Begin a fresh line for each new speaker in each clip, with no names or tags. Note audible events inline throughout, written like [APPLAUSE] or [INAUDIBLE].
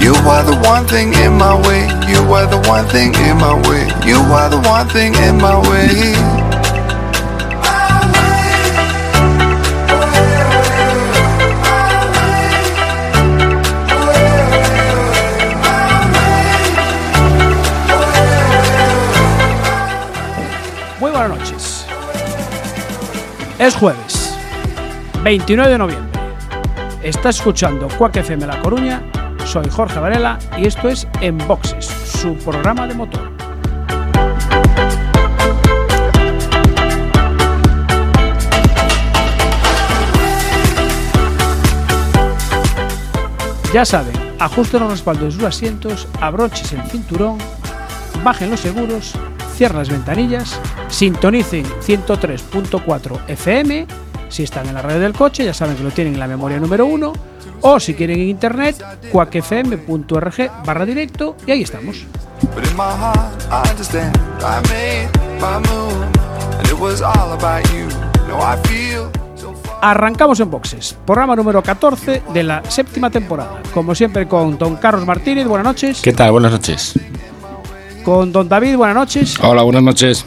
You were the one thing in my way. You were the one thing in my way. You were the one thing in my way.
Es jueves, 29 de noviembre. Estás escuchando Quack FM La Coruña. Soy Jorge Varela y esto es En Boxes, su programa de motor. Ya saben, ajusten los respaldos de sus asientos, abroches el cinturón, bajen los seguros, cierren las ventanillas, sintonicen 103.4 FM. Si están en la red del coche, ya saben que lo tienen en la memoria número 1. O si quieren en internet, cuacfm.org barra directo y ahí estamos. Arrancamos en boxes, programa número 14 de la séptima temporada. Como siempre con don Carlos Martínez, buenas noches.
¿Qué tal? Buenas noches.
Con don David, buenas noches.
Hola, buenas noches.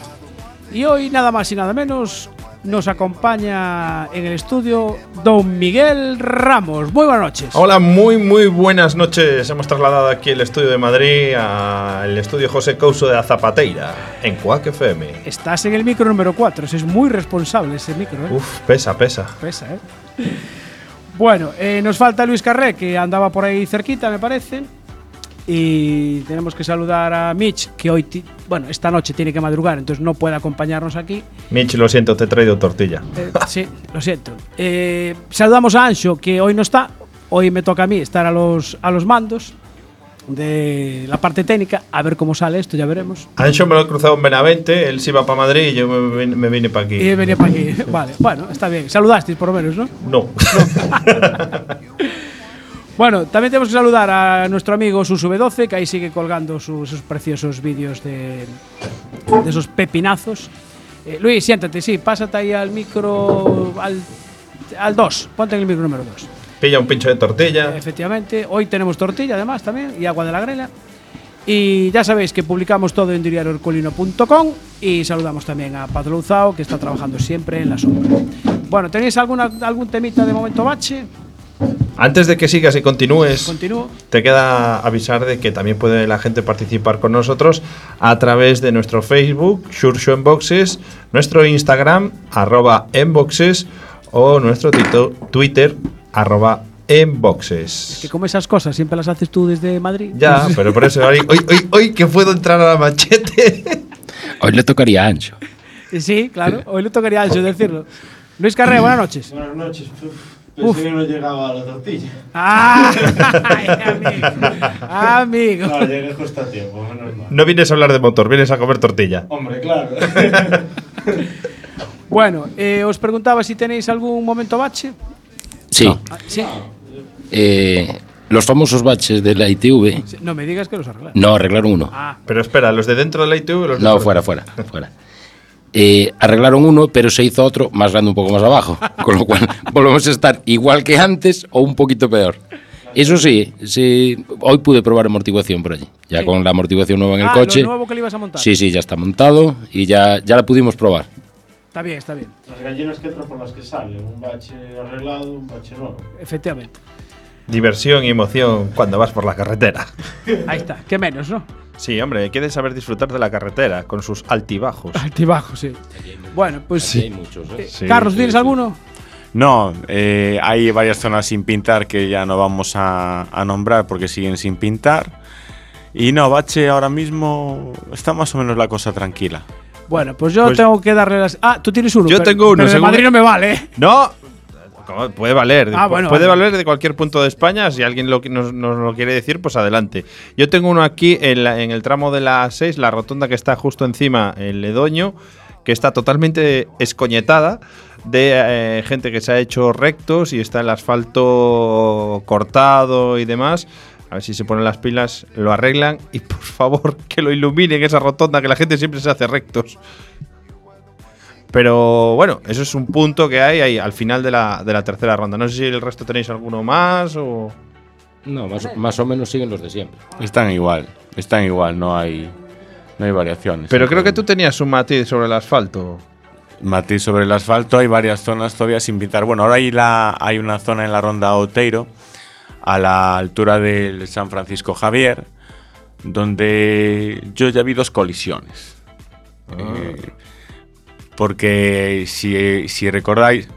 Y hoy nada más y nada menos nos acompaña en el estudio don Miguel Ramos. Muy buenas noches.
Hola, muy muy buenas noches. Hemos trasladado aquí el estudio de Madrid al estudio José Couso de Azapateira, en Cuac FM.
Estás en el micro número 4, es muy responsable ese micro. ¿eh?
Uf, pesa, pesa.
Pesa, ¿eh? [LAUGHS] Bueno, eh, nos falta Luis Carré, que andaba por ahí cerquita, me parece. Y tenemos que saludar a Mitch, que hoy, bueno, esta noche tiene que madrugar, entonces no puede acompañarnos aquí.
Mitch, lo siento, te he traído tortilla.
Eh, sí, lo siento. Eh, saludamos a Ancho, que hoy no está. Hoy me toca a mí estar a los, a los mandos de la parte técnica. A ver cómo sale esto, ya veremos.
Ancho me lo he cruzado en Benavente, él se iba para Madrid y yo me, vine- me vine para aquí.
Y venía para aquí. Vale, bueno, está bien. Saludasteis por lo menos, ¿no?
No. [LAUGHS]
Bueno, también tenemos que saludar a nuestro amigo Susube12, que ahí sigue colgando sus, sus preciosos vídeos de, de esos pepinazos. Eh, Luis, siéntate, sí, pásate ahí al micro, al, al 2, ponte en el micro número 2.
Pilla un pincho de tortilla.
Efectivamente, hoy tenemos tortilla además también y agua de la grela. Y ya sabéis que publicamos todo en diarioherculino.com y saludamos también a Louzao, que está trabajando siempre en la sombra. Bueno, ¿tenéis alguna, algún temita de momento bache?
Antes de que sigas y continúes,
Continúo.
te queda avisar de que también puede la gente participar con nosotros a través de nuestro Facebook, Shursho Enboxes, nuestro Instagram, arroba Enboxes, o nuestro tito- Twitter, arroba Enboxes.
Que como esas cosas siempre las haces tú desde Madrid.
Ya, pero por eso hoy, hoy, hoy, hoy que puedo entrar a la machete.
Hoy le tocaría a Ancho.
Sí, claro. Hoy le tocaría a Ancho decirlo. Luis Carré, buenas noches.
Buenas noches. Pensé
Uf.
que no llegaba la tortilla.
¡Ah! Ay, [LAUGHS] amigo. Amigo.
No, llegué justo a tiempo, menos mal.
No vienes a hablar de motor, vienes a comer tortilla.
Hombre, claro. [LAUGHS]
Bueno, eh, os preguntaba si tenéis algún momento bache.
Sí.
Ah, sí.
Eh, los famosos baches de la ITV.
No me digas que los arregláis.
No, arreglaron uno.
Ah,
Pero espera, ¿los de dentro de la ITV los
No, fuera, fuera, fuera. Eh, arreglaron uno, pero se hizo otro más grande un poco más abajo. [LAUGHS] Con lo cual volvemos a estar igual que antes o un poquito peor. Eso sí, sí hoy pude probar amortiguación por allí. Ya
Sí.
con la amortiguación nueva en el
Ah,
coche.
lo nuevo que le ibas a montar.
Sí, sí, ya está montado y ya, ya la pudimos probar.
Está bien, está bien.
Las gallinas que entran por las que salen. Un bache arreglado, un bache nuevo.
Efectivamente.
Diversión y emoción cuando vas por la carretera.
Ahí está. ¿Qué menos, no?
Sí, hombre, hay que saber disfrutar de la carretera con sus altibajos.
Altibajo, sí. Bueno, pues
Aquí hay muchos, ¿eh?
Eh,
Sí,
Carlos,
sí,
¿tienes
sí.
alguno?
No, eh, hay varias zonas sin pintar que ya no vamos a, a nombrar porque siguen sin pintar. Y no, Bache ahora mismo está más o menos la cosa tranquila.
Bueno, pues yo
Pues-
tengo que darle las. Ah, tú tienes uno.
Yo
pero-
tengo uno,
Pero de
según-
Madrid no me vale, ¿eh?
No. Puede valer.
Ah, bueno,
puede
vale.
valer de cualquier punto de España. Si alguien lo, nos, nos lo quiere decir, pues adelante. Yo tengo uno aquí en, la- en el tramo de la 6, la rotonda que está justo encima, el Ledoño, que está totalmente escoñetada de eh, gente que se ha hecho rectos y está el asfalto cortado y demás. A ver si se ponen las pilas, lo arreglan y por favor [LAUGHS] que lo iluminen esa rotonda, que la gente siempre se hace rectos. Pero bueno, eso es un punto que hay ahí al final de la, de la tercera ronda. No sé si el resto tenéis alguno más o...
No, más, más o menos siguen los de siempre.
Están igual, están igual, no hay, no hay variaciones.
Pero creo que tú tenías un matiz sobre el asfalto.
Matiz sobre el asfalto, hay varias zonas todavía sin pintar. Bueno, ahora hay, la, hay una zona en la ronda Outeiro, a la altura del San Francisco Javier, donde yo ya vi dos colisiones. Eh, porque si, si recordáis,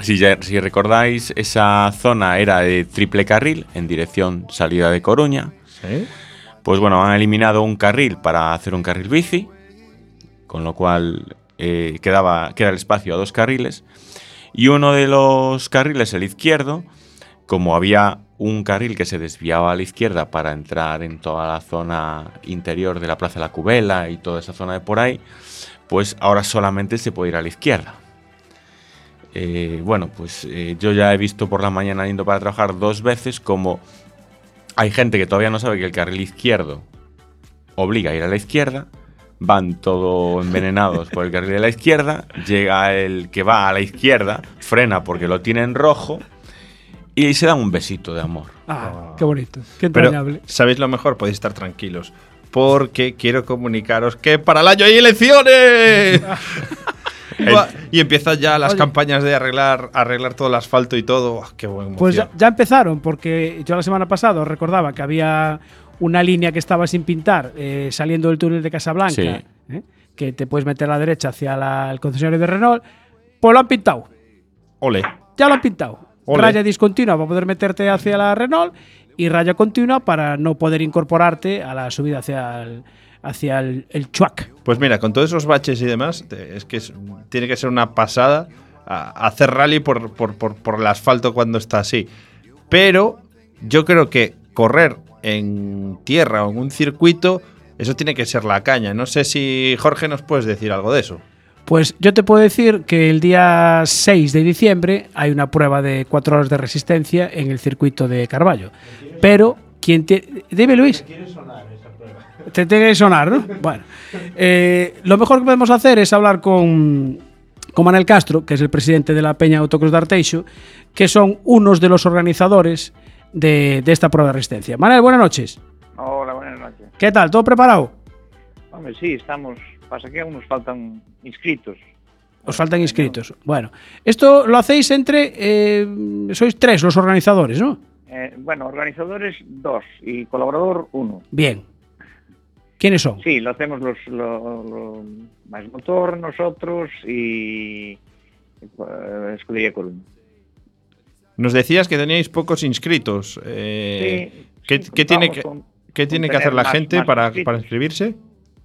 si, ya- si recordáis, esa zona era de triple carril en dirección salida de Coruña.
¿Sí?
Pues bueno, han eliminado un carril para hacer un carril bici, con lo cual eh, quedaba, queda el espacio a dos carriles. Y uno de los carriles, el izquierdo, como había un carril que se desviaba a la izquierda para entrar en toda la zona interior de la Plaza de la Cubela y toda esa zona de por ahí, pues ahora solamente se puede ir a la izquierda. Eh, bueno, pues eh, yo ya he visto por la mañana yendo para trabajar dos veces como hay gente que todavía no sabe que el carril izquierdo obliga a ir a la izquierda, van todo envenenados por el carril de la izquierda, llega el que va a la izquierda, frena porque lo tiene en rojo y se dan un besito de amor.
Ah, qué bonito, qué
Pero,
entrañable.
¿sabéis lo mejor? Podéis estar tranquilos. Porque quiero comunicaros que para el año hay elecciones. [LAUGHS] y, empiezan ya las
Oye.
campañas de arreglar, arreglar todo el asfalto y todo. ¡Qué buen
Pues ya, ya empezaron, porque yo la semana pasada os recordaba que había una línea que estaba sin pintar eh, saliendo del túnel de Casablanca,
Sí.
¿eh? que te puedes meter a la derecha hacia la- el concesionario de Renault. Pues lo han pintado,
Ole.
ya lo han pintado.
Ole.
Raya discontinua para poder meterte hacia la Renault y raya continua para no poder incorporarte a la subida hacia el, hacia el, el Chuac.
Pues mira, con todos esos baches y demás, es que tiene que ser una pasada a- hacer rally por- por- por el asfalto cuando está así. Pero yo creo que correr en tierra o en un circuito, eso tiene que ser la caña. No sé si Jorge nos puedes decir algo de eso.
Pues yo te puedo decir que el día 6 de diciembre hay una prueba de 4 horas de resistencia en el circuito de Carballo. Pero, ¿quién te... Dime, Luis. Te tiene que sonar, ¿no? [LAUGHS] Bueno, eh, lo mejor que podemos hacer es hablar con, con Manuel Castro, que es el presidente de la Peña Autocross de Arteixo, que son unos de los organizadores de, de esta prueba de resistencia. Manuel, buenas noches.
Hola, buenas noches.
¿Qué tal? ¿Todo preparado?
Hombre, sí, estamos. Pasa que aún nos faltan inscritos.
Os faltan inscritos. Bueno, esto lo hacéis entre. eh, sois tres los organizadores, ¿no?
Eh, bueno, organizadores dos y colaborador uno.
Bien. ¿Quiénes son?
Sí, lo hacemos los, lo, lo- más motor nosotros y eh, Escudería Coruña.
Nos decías que teníais pocos inscritos. Eh,
Sí,
¿qué,
sí,
qué tiene que,
con-
qué
con
tiene que
tener
hacer la
más-
gente
más
para, para inscribirse?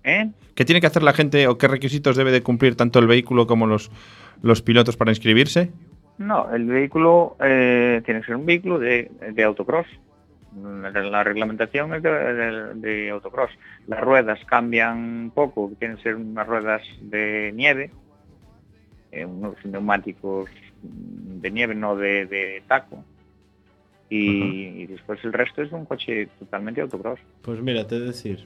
¿Eh?
¿Qué tiene que hacer la gente o qué requisitos debe de cumplir tanto el vehículo como los, los pilotos para inscribirse?
No, el vehículo eh, tiene que ser un vehículo de, de autocross. La, la reglamentación es de, de- de autocross. Las ruedas cambian un poco, tienen que ser unas ruedas de nieve, eh, unos neumáticos de nieve, no de, de taco. Y, y después el resto es un coche totalmente autocross.
Pues mira, te decir,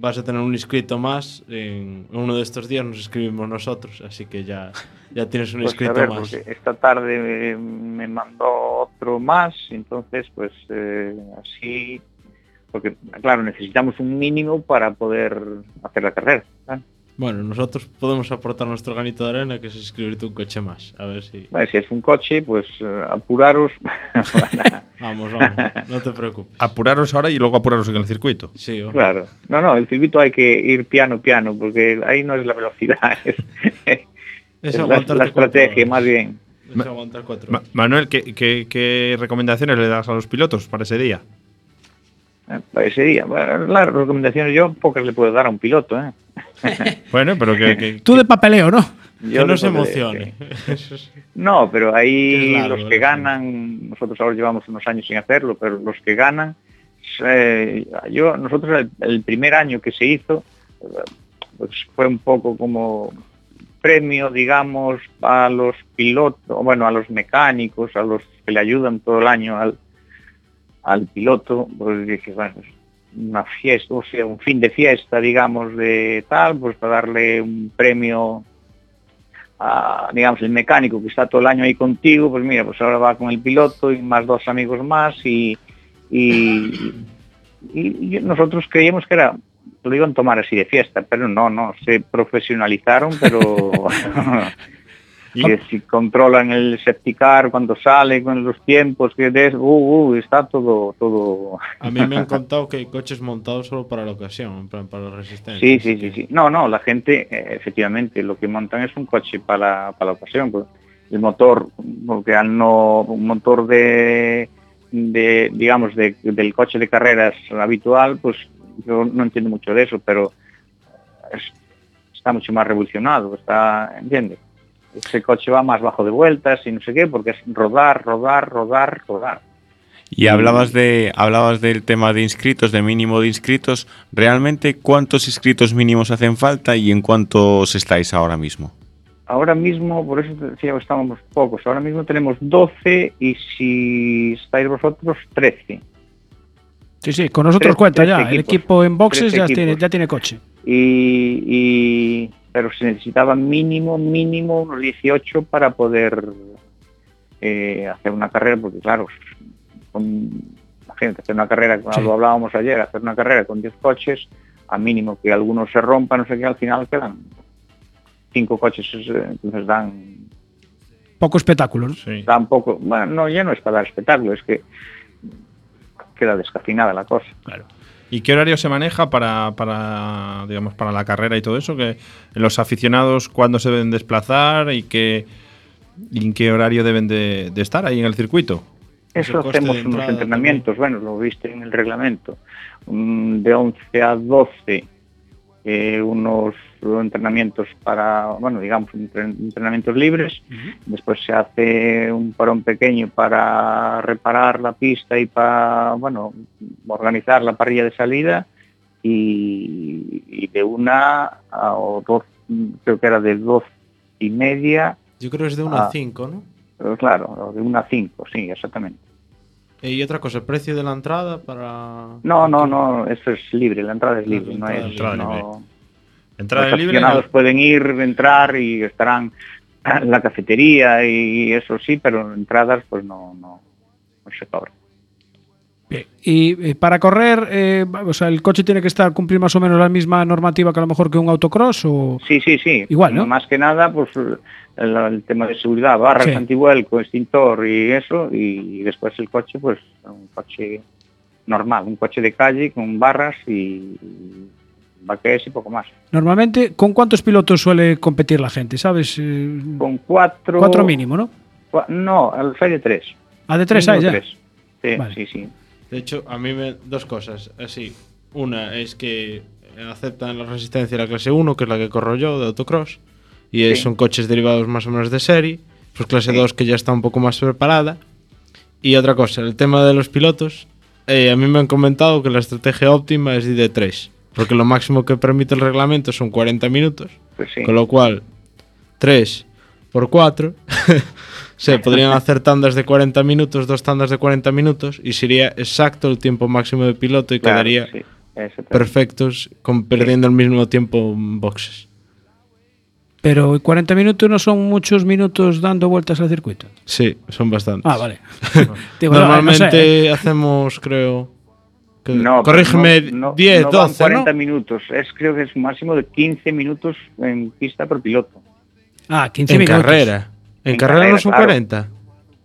vas a tener un inscrito más. En uno de estos días nos inscribimos nosotros, así que ya, ya tienes un
Pues,
inscrito
ver,
más.
esta tarde eh, me mandó otro más, entonces pues eh, así, porque claro, necesitamos un mínimo para poder hacer la carrera.
Bueno, nosotros podemos aportar nuestro granito de arena, que es inscribirte un coche más. A ver si.
Vale, si es un coche, pues eh, apuraros. [LAUGHS]
Vamos, vamos, no te preocupes.
Apuraros ahora y luego apuraros en el circuito.
Sí, o-
claro. No, no, el circuito hay que ir piano, piano, porque ahí no es la velocidad, [LAUGHS] es,
es
es la, estrategia más bien.
Es aguantar cuatro
Ma-. Manuel, ¿qué, qué, qué recomendaciones le das a los pilotos para ese día?
¿Eh? Para ese día. Bueno, las recomendaciones yo pocas le puedo dar a un piloto. ¿eh? [LAUGHS]
Bueno, pero que, que-
Tú de papeleo, ¿no?
Yo
Que no se emocione. [LAUGHS]
No, pero ahí
largo,
los que ganan, nosotros ahora llevamos unos años sin hacerlo, pero los que ganan, eh, yo nosotros el, el primer año que se hizo, pues fue un poco como premio, digamos, a los pilotos, bueno, a los mecánicos, a los que le ayudan todo el año al, al piloto, pues dije, bueno, una fiesta, o sea, un fin de fiesta, digamos, de tal, pues para darle un premio a, digamos, el mecánico que está todo el año ahí contigo, pues mira, pues ahora va con el piloto y más dos amigos más y, y, y- y nosotros creíamos que era, lo iban a tomar así de fiesta, pero no, no, se profesionalizaron, pero [LAUGHS] [LAUGHS] que si controlan el septicar cuando sale, con los tiempos, que des, uh, uh, está todo, todo,
A mí me han contado que hay coches montados solo para la ocasión, para la resistencia.
Sí, sí, sí,
que-
sí. No, no, la gente, eh, efectivamente, lo que montan es un coche para, para la ocasión. pues. El motor, porque al no, un motor de, de digamos, de- del coche de carreras habitual, pues yo no entiendo mucho de eso, pero es- está mucho más revolucionado, está, ¿entiendes? Ese coche va más bajo de vueltas y no sé qué, porque es rodar, rodar, rodar, rodar.
Y hablabas de hablabas del tema de inscritos, de mínimo de inscritos. ¿Realmente cuántos inscritos mínimos hacen falta y en cuántos estáis ahora mismo?
Ahora mismo, por eso te decía que estábamos pocos, ahora mismo tenemos 12 y si estáis vosotros 13.
Sí, sí, con nosotros
Tres-
cuenta
tres
ya. El equipo en boxes ya tiene, ya tiene coche.
Y, y- pero se necesitaba mínimo, mínimo unos 18 para poder eh, hacer una carrera, porque claro, con, imagínate, hacer una carrera, como
Sí.
lo hablábamos ayer, hacer una carrera con 10 coches, a mínimo que algunos se rompan, no sé qué, al final quedan cinco coches, eh, entonces dan
Poco espectáculo, ¿no?
Sí.
tampoco, bueno, no, ya no es para dar espectáculo, es que queda descafinada la cosa.
¿Y qué horario se maneja para, para, digamos, para la carrera y todo eso? Que los aficionados cuándo se deben desplazar y, qué, y en qué horario deben de, de estar ahí en el circuito?
Eso hacemos unos entrenamientos, bueno, lo viste en el reglamento, mm, de 11 a 12, eh, unos entrenamientos para, bueno, digamos, entren- entrenamientos libres, después se hace un parón pequeño para reparar la pista y para, bueno, organizar la parrilla de salida y, y de una a o dos, creo que era de dos y media,
Yo creo que es de 1
Ah.
a 5, ¿no?
claro, de una a cinco, sí, exactamente.
Y otra cosa, el precio de la entrada para...
No, no, no, eso es libre, la entrada es libre,
la
no
entrada
es,
libre.
no-
Entrada
los
libre.
aficionados pueden ir, entrar y estarán en la cafetería y eso sí, pero entradas pues no, no, no se cobra.
Bien. Y eh, para correr, eh, o sea, el coche tiene que estar cumplir más o menos la misma normativa que a lo mejor que un autocross o
Sí, sí, sí.
Igual, ¿no?
Más que nada, pues el, el tema de seguridad, barras,
Sí.
antivuelco, extintor y eso, y después el coche, pues un coche normal, un coche de calle con barras y baquees y poco más.
normalmente con cuántos pilotos suele competir la gente, ¿sabes? Eh,
Con cuatro...
cuatro mínimo, ¿no?
cua- No, el FEI de tres.
Ah, de tres hay ya.
tres. Sí,
Vale.
sí, sí.
De hecho, a mí me... Dos cosas, así. Una es que aceptan la resistencia de la clase 1, que es la que corro yo, de autocross, y
Sí.
son coches derivados más o menos de serie, pues clase
Sí.
2 que ya está un poco más preparada. Y otra cosa, el tema de los pilotos, eh, a mí me han comentado que la estrategia óptima es de 3, porque lo máximo que permite el reglamento son 40 minutos,
Pues sí.
con lo cual 3 por 4 [LAUGHS] se podrían [LAUGHS] hacer tandas de 40 minutos, dos tandas de 40 minutos y sería exacto el tiempo máximo de piloto y
Claro,
quedaría perfectos con perdiendo el mismo tiempo boxes.
Pero 40 minutos no son muchos minutos dando vueltas al circuito.
Sí, son bastantes.
Ah, vale. [LAUGHS] Digo, no,
Normalmente
no sé, ¿eh?
hacemos, creo. que-
No,
corrígeme,
no- no-
10,
no van
12,
40
¿no?
minutos. Es, creo que es un máximo de 15 minutos en pista por piloto.
Ah, 15
En
minutos.
carrera. En,
En
carrera, no
carrera,
son
claro.
40.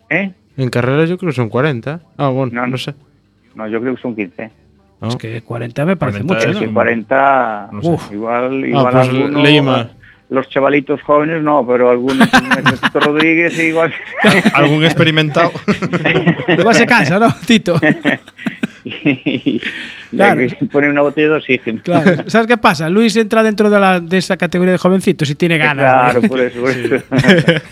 ¿Eh?
En carrera yo creo que son 40. Ah, bueno, no,
No,
sé.
No, yo creo que son 15.
¿no?
Es que 40 me parece
40
mucho,
es
¿no?
Como-
40,
no sé.
Uf.
igual, igual
pues
alguno-
leí mal.
Los chavalitos jóvenes no, pero algunos, [LAUGHS] Rodríguez, igual. [LAUGHS]
¿Algún experimentado?
Igual se cansa, ¿no, Tito? [LAUGHS] [LAUGHS]
y
Claro.
ponen una botella de oxígeno.
Claro. [LAUGHS] ¿Sabes qué pasa? Luis entra dentro de, la, de esa categoría de jovencitos y tiene ganas.
Claro,
¿eh?
por eso. por eso. [LAUGHS]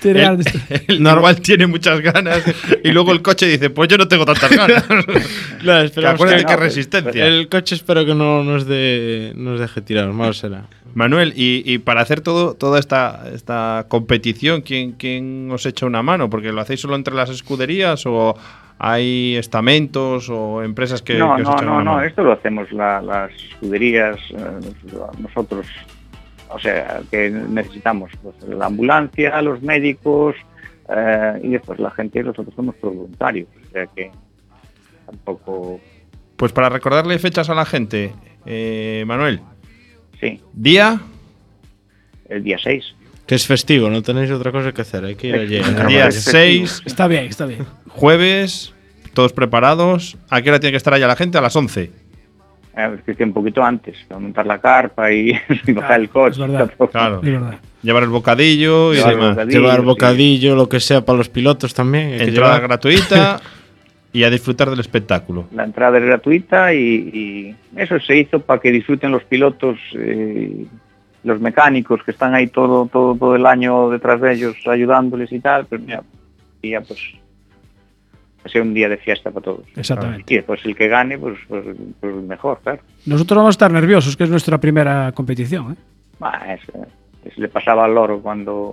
Tiene
Él,
ganas de-
él normal tiene muchas ganas y luego el coche dice, pues yo no tengo tantas ganas.
Claro,
Que
esperamos
acuérdate
que-
que
no,
resistencia.
El coche espero que no nos, de, nos deje tirar, malo será.
Manuel, y, y para hacer todo, toda esta, esta competición, ¿quién, ¿quién os echa una mano? Porque lo hacéis solo entre las escuderías o hay estamentos o empresas que,
no,
que os
no, no, no, esto lo hacemos la- las escuderías, eh, nosotros, o sea, que necesitamos pues, la ambulancia, los médicos eh, y después la gente, nosotros somos voluntarios, o sea que tampoco,
Pues para recordarle fechas a la gente, eh, Manuel,
sí,
día,
el día 6.
Que es festivo, no tenéis otra cosa que hacer, hay que ir allí. A
día
vale.
6,
Está bien, está bien.
jueves, todos preparados. ¿A qué hora tiene que estar allá la gente? A las 11.
Eh, es que un poquito antes, montar la carpa y, [LAUGHS] y bajar el coche.
es verdad.
Claro.
Es verdad.
Llevar el bocadillo y
Llevar el
demás.
bocadillo.
Llevar
sí.
bocadillo, lo que sea para los pilotos también. hay
Entrada
llevar.
gratuita [LAUGHS] y a disfrutar del espectáculo.
La entrada es gratuita y, y eso se hizo para que disfruten los pilotos, eh, los mecánicos que están ahí todo, todo, todo el año detrás de ellos ayudándoles y tal, pero mira, ya pues va a ser un día de fiesta para todos.
Exactamente.
Y después el que gane, pues, pues, pues mejor, claro.
Nosotros vamos a estar nerviosos, que es nuestra primera competición. ¿eh?
Bah, le pasaba al loro cuando,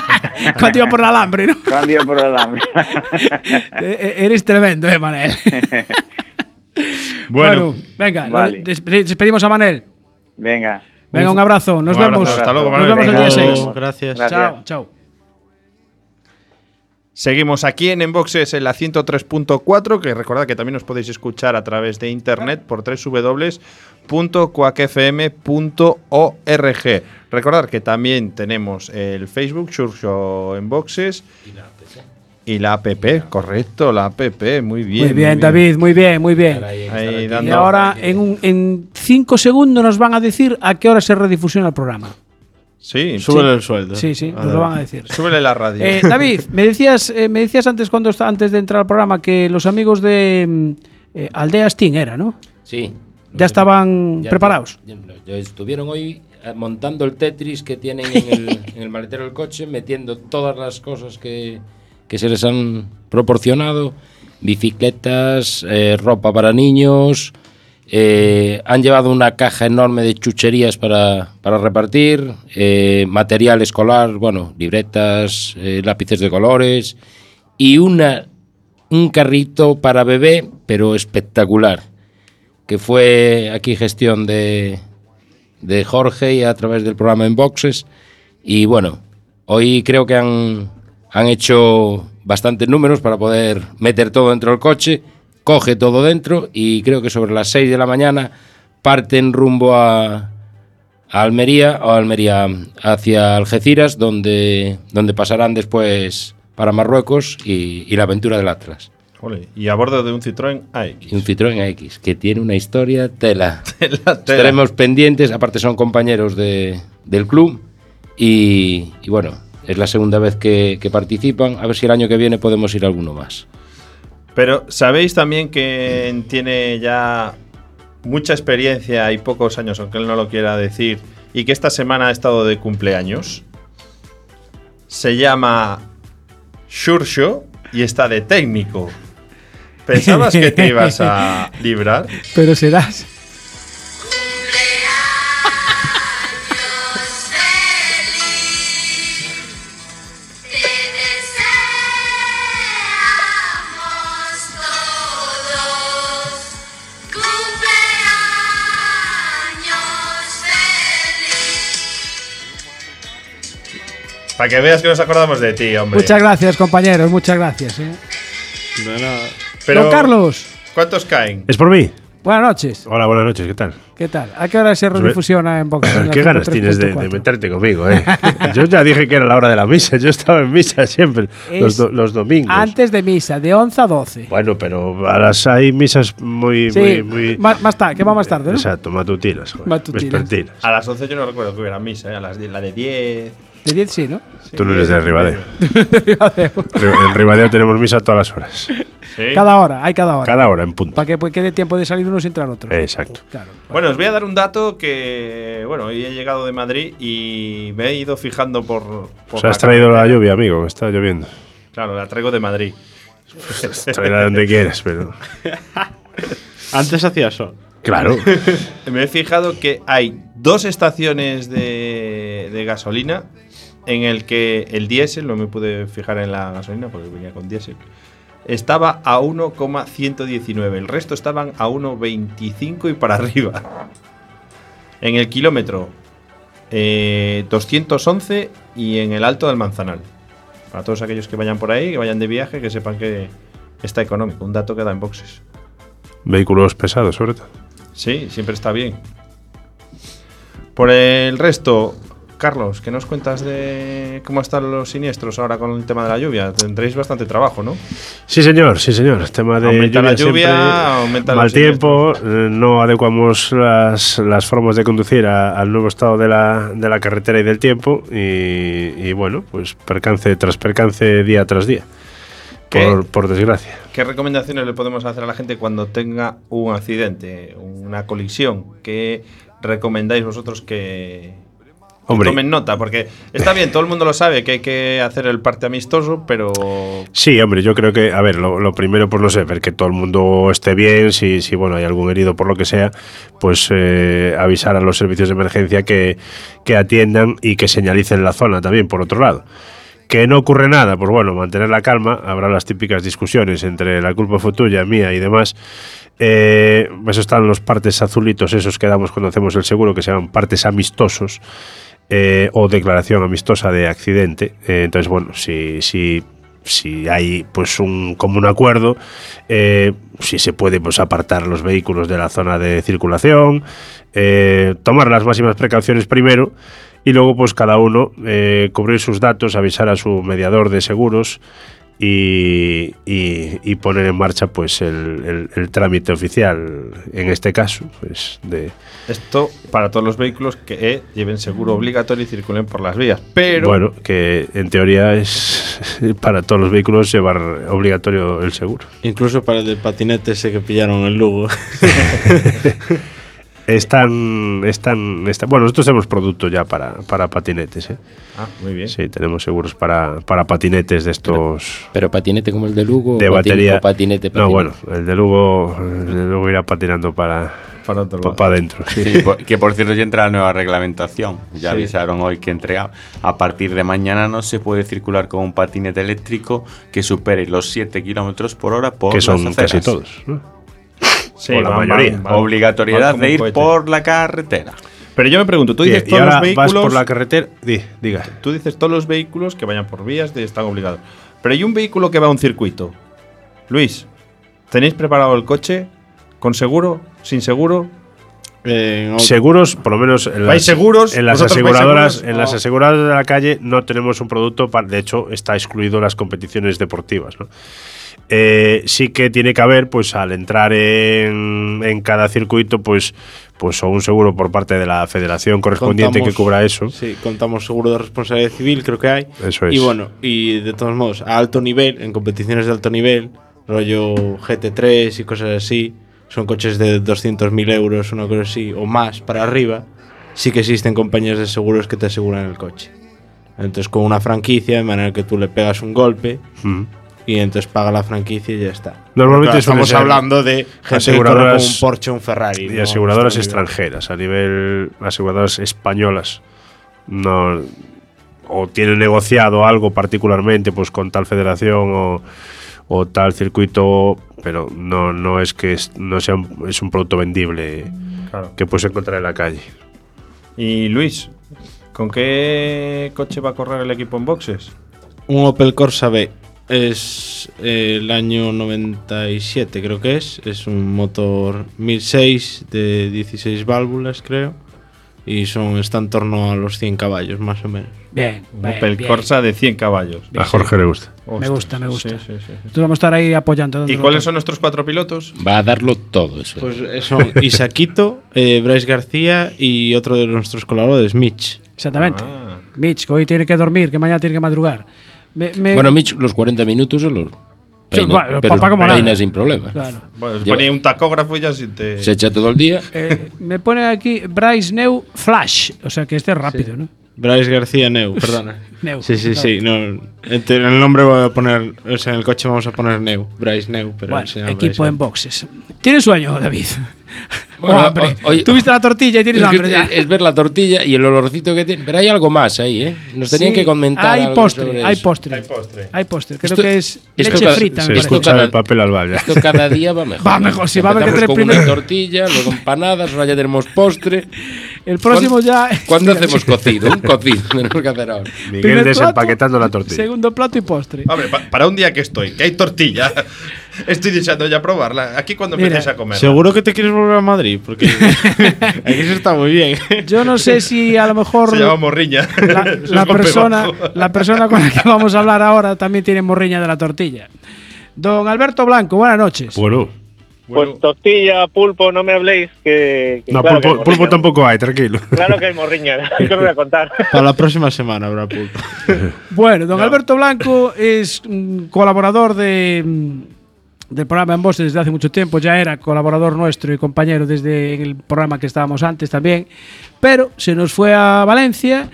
[LAUGHS]
Cuando iba por el alambre, ¿no?
cuando iba por el hambre.
Eh, [LAUGHS] eh, Eres tremendo, ¿eh, Manel? [LAUGHS]
Bueno,
venga,
Vale.
despedimos a Manel.
Venga,
Venga, un abrazo. Nos
Un abrazo.
vemos.
Hasta luego,
Nos
Manuel.
vemos el día
Venga,
6.
Gracias.
Gracias.
Chao, chao.
Seguimos aquí en Enboxes en la 103.4, que recordad que también os podéis escuchar a través de internet por www.cuacfm.org. Recordad que también tenemos el Facebook, Xurxo Enboxes. Y la app, correcto, la app, muy bien.
Muy bien, David, muy bien, muy bien.
Ahí
Y
dando-
ahora, en, un- en cinco segundos, nos van a decir a qué hora se redifusiona el programa.
Sí,
Súbele el sueldo.
Sí, sí, nos lo van a decir.
súbele la radio.
Eh, David, me decías, eh, me decías antes cuando antes de entrar al programa que los amigos de mm, eh, Aldeas Team era, ¿no?
Sí.
Ya estaban
Ya-
preparados.
ya- ya estuvieron hoy eh, montando el Tetris que tienen en el, [LAUGHS] en el maletero del coche, metiendo todas las cosas que, que se les han proporcionado, bicicletas, eh, ropa para niños, eh, han llevado una caja enorme de chucherías para, para repartir, eh, material escolar, bueno, libretas, lápices de colores y una, un carrito para bebé, pero espectacular que fue aquí gestión de, de Jorge y a través del programa en boxes. Y bueno, hoy creo que han, han hecho bastantes números para poder meter todo dentro del coche, coge todo dentro y creo que sobre las 6 de la mañana parten rumbo a, a Almería o Almería hacia Algeciras, donde, donde pasarán después para Marruecos y, y la aventura del Atlas.
Ole, y a bordo de un Citroën AX.
Un Citroën X, que tiene una historia tela. [LAUGHS]
Tela, tela.
Estaremos pendientes, aparte son compañeros de, del club y, y bueno, es la segunda vez que, que participan, a ver si el año que viene podemos ir a alguno más.
Pero sabéis también que tiene ya mucha experiencia y pocos años, aunque él no lo quiera decir, y que esta semana ha estado de cumpleaños. Se llama Shurcho y está de técnico. ¿Pensabas que te ibas a [LAUGHS] librar?
Pero serás.
Para que veas que nos acordamos de ti, hombre.
Muchas gracias, compañeros, muchas gracias. ¿eh?
Pero,
Don Carlos,
¿Cuántos caen?
¿Es por mí?
buenas noches.
Hola, buenas noches, ¿qué tal?
¿Qué tal? ¿A qué hora se redifusiona [LAUGHS] en la
¿Qué ganas tienes de,
103.4?
de meterte conmigo, eh? [LAUGHS] Yo ya dije que era la hora de la misa, yo estaba en misa siempre, los, do- los domingos.
Antes de misa, de 11 a 12.
Bueno, pero a las hay misas muy,
Sí,
muy, muy...
más, más tarde, que va más tarde, ¿no?
Exacto, matutinas, joder,
Matutinas.
A las 11 yo no recuerdo que hubiera misa, ¿eh? a las 10, la de 10.
De 10 sí, ¿no?
Tú no eres [LAUGHS] de Ribadeo. en Ribadeo tenemos misa todas las horas.
Cada hora, hay cada hora.
Cada hora, en punto.
Para que pues, quede tiempo de salir unos y entrar otros.
Exacto.
Claro.
Bueno, os voy a dar un dato que, bueno, hoy he llegado de Madrid y me he ido fijando por... por
O sea, has
la
traído la lluvia, amigo, que está lloviendo.
Claro, la traigo de Madrid.
Tráela donde quieras, pero. [LAUGHS]
Antes hacía sol.
Claro. [LAUGHS]
Me he fijado que hay dos estaciones de, de gasolina en el que el diésel, no me pude fijar en la gasolina porque venía con diésel, estaba a 1,119. El resto estaban a 1,25 y para [LAUGHS] arriba. En el kilómetro eh, 211 y en el alto del Manzanal. Para todos aquellos que vayan por ahí, que vayan de viaje, que sepan que está económico. Un dato que da en boxes.
Vehículos pesados, sobre todo.
Sí, siempre está bien. Por el resto, Carlos, ¿qué nos cuentas de cómo están los siniestros ahora con el tema de la lluvia? Tendréis bastante trabajo, ¿no?
Sí, señor, sí, señor. El tema de
Aumenta la
siempre,
lluvia, aumenta
mal tiempo, eh, no adecuamos las, las formas de conducir a- al nuevo estado de la, de la carretera y del tiempo y, y bueno, pues percance tras percance día tras día. Por, por desgracia.
¿Qué recomendaciones le podemos hacer a la gente cuando tenga un accidente, una colisión? ¿Qué recomendáis vosotros que
Hombre.
tomen nota? Porque está bien, todo el mundo lo sabe que hay que hacer el parte amistoso, pero
Sí, hombre, yo creo que, a ver, lo, lo primero, pues no sé, ver que todo el mundo esté bien, si, si bueno, hay algún herido por lo que sea, pues eh, avisar a los servicios de emergencia que, que atiendan y que señalicen la zona también, por otro lado. Que no ocurre nada, pues bueno, mantener la calma, habrá las típicas discusiones entre la culpa fue tuya, mía y demás. Eh, eso están los partes azulitos, esos que damos cuando hacemos el seguro, que se llaman partes amistosos eh, o declaración amistosa de accidente. Eh, entonces, bueno, si, si, si hay pues un común acuerdo, eh, si se puede pues apartar los vehículos de la zona de circulación, tomar las máximas precauciones primero y luego pues cada uno cubrir sus datos, avisar a su mediador de seguros y, y- y poner en marcha pues el, el- el trámite oficial en este caso pues de
esto para todos los vehículos que eh, lleven seguro obligatorio y circulen por las vías. Pero
bueno que en teoría es [LAUGHS] para todos los vehículos llevar obligatorio el seguro
Incluso para el de patinete ese que pillaron en Lugo. [LAUGHS] [LAUGHS]
están están, están- bueno nosotros tenemos producto ya para, para patinetes ¿eh?
Ah, muy bien.
sí tenemos seguros para, para patinetes de estos
Pero patinete como el de Lugo.
de
o
batería
o patinete,
no bueno el de Lugo el de Lugo irá patinando para
Para otro lado.
para adentro sí.
Que por cierto ya entra la nueva reglamentación. Ya
Sí.
avisaron hoy que entre a, a partir de mañana no se puede circular con un patinete eléctrico que supere los 7 kilómetros por hora por
que son
las
casi todos ¿no?
Sí,
o la
van-
mayoría.
van- van-
Obligatoriedad de ir
cohete.
por la carretera.
Pero yo me pregunto, tú dices
y
todos
ahora
los vehículos.
vas por la carretera di, diga
Tú dices todos los vehículos que vayan por vías de, están obligados. Pero hay un vehículo que va a un circuito. Luis, ¿tenéis preparado el coche? ¿Con seguro? ¿Sin seguro?
Eh,
seguros, por lo menos en
¿Vais
las,
seguros?
en las
¿Vosotros vais
aseguradoras,
seguros?
en las aseguradoras de la calle no tenemos un producto, para, de hecho está excluido las competiciones deportivas. ¿no? Eh, sí que tiene que haber, pues al entrar en, en cada circuito, pues, pues o un seguro por parte de la federación correspondiente
Contamos-
que cubra eso.
Sí, contamos seguro de responsabilidad civil, creo que hay.
Eso es.
Y bueno, y de todos modos, a alto nivel, en competiciones de alto nivel, rollo GT3 y cosas así, son coches de 200.000 euros, una cosa así, o más para arriba, sí que existen compañías de seguros que te aseguran el coche. Entonces, con una franquicia, de manera que tú le pegas un golpe
Mm.
Y entonces paga la franquicia y ya está.
Normalmente
Claro, estamos hablando de gente que corre con
aseguradoras
un Porsche un Ferrari.
y aseguradoras extranjeras, a nivel aseguradoras españolas, no o tienen negociado algo particularmente pues con tal federación o, o tal circuito, pero no, no es que es, no sea un, es un producto vendible
Claro.
que puedes encontrar en la calle.
Y Luis, ¿con qué coche va a correr el equipo en boxes?
Un Opel Corsa B. Es eh, el año 97, creo que es. Es un motor 1006 de 16 válvulas, creo. Y son, está en torno a los 100 caballos, más o menos.
Bien,
Un
bien,
Opel
bien.
Corsa de 100 caballos.
A Jorge le gusta.
Me gusta, me gusta.
Sí, sí, sí.
Entonces vamos a estar ahí apoyando.
¿Y cuáles son nuestros cuatro pilotos?
Va a darlo todo eso.
Pues eh, son Isaquito, eh, Bryce García y otro de nuestros colaboradores, Mitch.
Exactamente.
Ah,
Mitch, que hoy tiene que dormir, que mañana tiene que madrugar. Me- me-
Bueno, Mitch, los 40 minutos se los peina,
bueno,
pero
papá como
peina
nada.
sin problema.
Claro.
Bueno,
Lleva-
ponía un tacógrafo y ya si te.
Se echa todo el día.
Eh, me pone aquí Bryce New Flash, o sea que este es rápido, ¿no?
Bryce García Neu, perdona. [LAUGHS]
Neu.
Sí, sí, sí. No, el nombre voy a poner. O sea, en el coche vamos a poner Neu. Bryce Neu, pero
Bueno, equipo
Bryce
en boxes. ¿Tienes sueño, David?
Bueno,
Oh, hambre.
o- oye-
Tú viste la tortilla y tienes
Es,
hambre ya.
es- ver la tortilla y el olorcito que tiene. Pero hay algo más ahí, ¿eh? Nos tenían
Sí,
que comentar.
Hay
algo
postre,
sobre
hay
eso.
postre.
Hay postre.
Hay postre. Creo
Esto-
que es
esto
leche
cada-
frita.
Se
Esto cada-
el papel al baile.
Esto cada día va mejor. [LAUGHS]
Va mejor, sí, va a tener
con
primero-
una tortilla, luego empanadas, ahora ya tenemos postre. [LAUGHS]
El próximo ya.
¿Cuándo hacemos cocido? Un [LAUGHS] cocido tenemos que hacer ahora.
Miguel
Primer
desempaquetando
plato,
la tortilla.
Segundo plato y postre.
Hombre, pa- para un día que estoy, que hay tortilla, [LAUGHS] estoy deseando ya probarla. Aquí cuando
Mira,
empecéis a comer.
Seguro que te quieres volver a Madrid, porque [LAUGHS] aquí se está muy bien.
Yo no sé si a lo mejor
Se llama morriña.
la, [LAUGHS] persona, la persona con la que vamos a hablar ahora también tiene morriña de la tortilla. Don Alberto Blanco, buenas noches.
Bueno,
Pues tortilla, pulpo, no me habléis que. que
no,
claro que hay
pulpo, tampoco hay, tranquilo.
Claro que hay morriña, que os voy a contar.
Para la próxima semana habrá pulpo.
Bueno, don Alberto Blanco es colaborador de, del programa En Voz desde hace mucho tiempo, ya era colaborador nuestro y compañero desde el programa que estábamos antes también, pero se nos fue a Valencia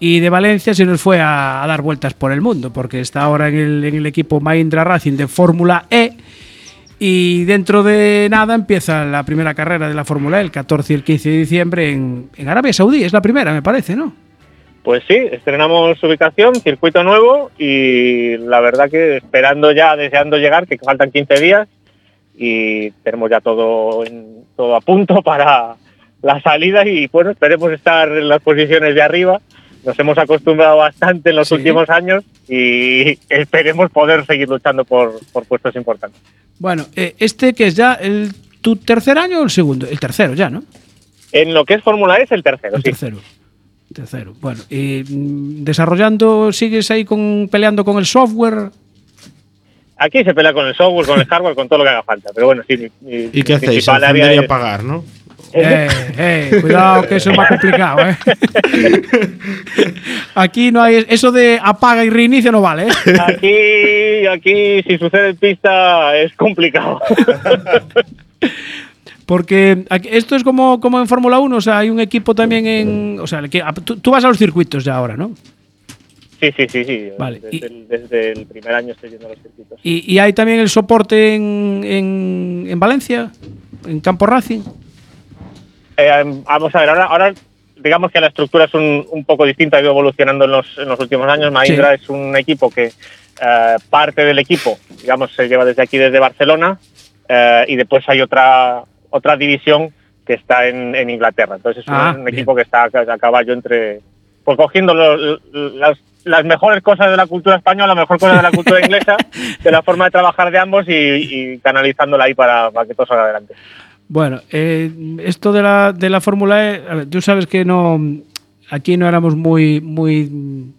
y de Valencia se nos fue a, dar vueltas por el mundo, porque está ahora en el, equipo Mahindra Racing de Fórmula E. Y dentro de nada empieza la primera carrera de la Fórmula E, el 14 y el 15 de diciembre en Arabia Saudí. Es la primera, me parece, ¿no?
Pues sí, estrenamos ubicación, circuito nuevo y la verdad que esperando ya, deseando llegar, que faltan 15 días y tenemos ya todo, en- todo a punto [LAUGHS] para la salida y bueno, esperemos estar en las posiciones de arriba. Nos hemos acostumbrado bastante en los
Sí.
últimos años y [LAUGHS] esperemos poder seguir luchando por, por puestos importantes.
Bueno, eh, este que es ya el, tu tercer año o el segundo? El tercero ya, ¿no?
En lo que es Fórmula E es el tercero,
El
sí.
tercero. Tercero. Bueno, y mm, desarrollando, sigues ahí con peleando con el software.
Aquí se pelea con el software, con el hardware, con todo lo que haga falta. Pero bueno, sí, mi, mi
¿Y qué hacéis?
área es-
apagar, ¿no?
Eh, eh, cuidado que eso es más complicado, ¿eh? [LAUGHS] Aquí no hay eso de apaga y reinicia no vale, ¿eh?
Aquí, aquí, si sucede en pista, es complicado. [LAUGHS]
Porque esto es como, como en Fórmula 1, o sea, hay un equipo también en, o sea, que- tú, tú vas a los circuitos ya ahora, ¿no?
Sí, sí, sí, sí.
Vale,
Desde,
y-
el, desde el primer año estoy yendo a los circuitos.
Y, y hay también el soporte en, en, en Valencia, en Campo Racing.
Eh, vamos a ver, ahora, ahora digamos que la estructura es un, un poco distinta, ha ido evolucionando en los, en los últimos años. Mahindra es un equipo que eh, parte del equipo, digamos, se lleva desde aquí, desde Barcelona, eh, y después hay otra, otra división que está en, en Inglaterra. Entonces es un,
Ah,
un equipo que está a, caballo entre, pues cogiendo lo- las, las mejores cosas de la cultura española, la mejor cosa de la cultura [LAUGHS] inglesa, de la forma de trabajar de ambos y, y canalizándola ahí para, para que todo salga adelante.
Bueno, eh, esto de la, de la Fórmula E, a ver, tú sabes que no aquí no éramos muy muy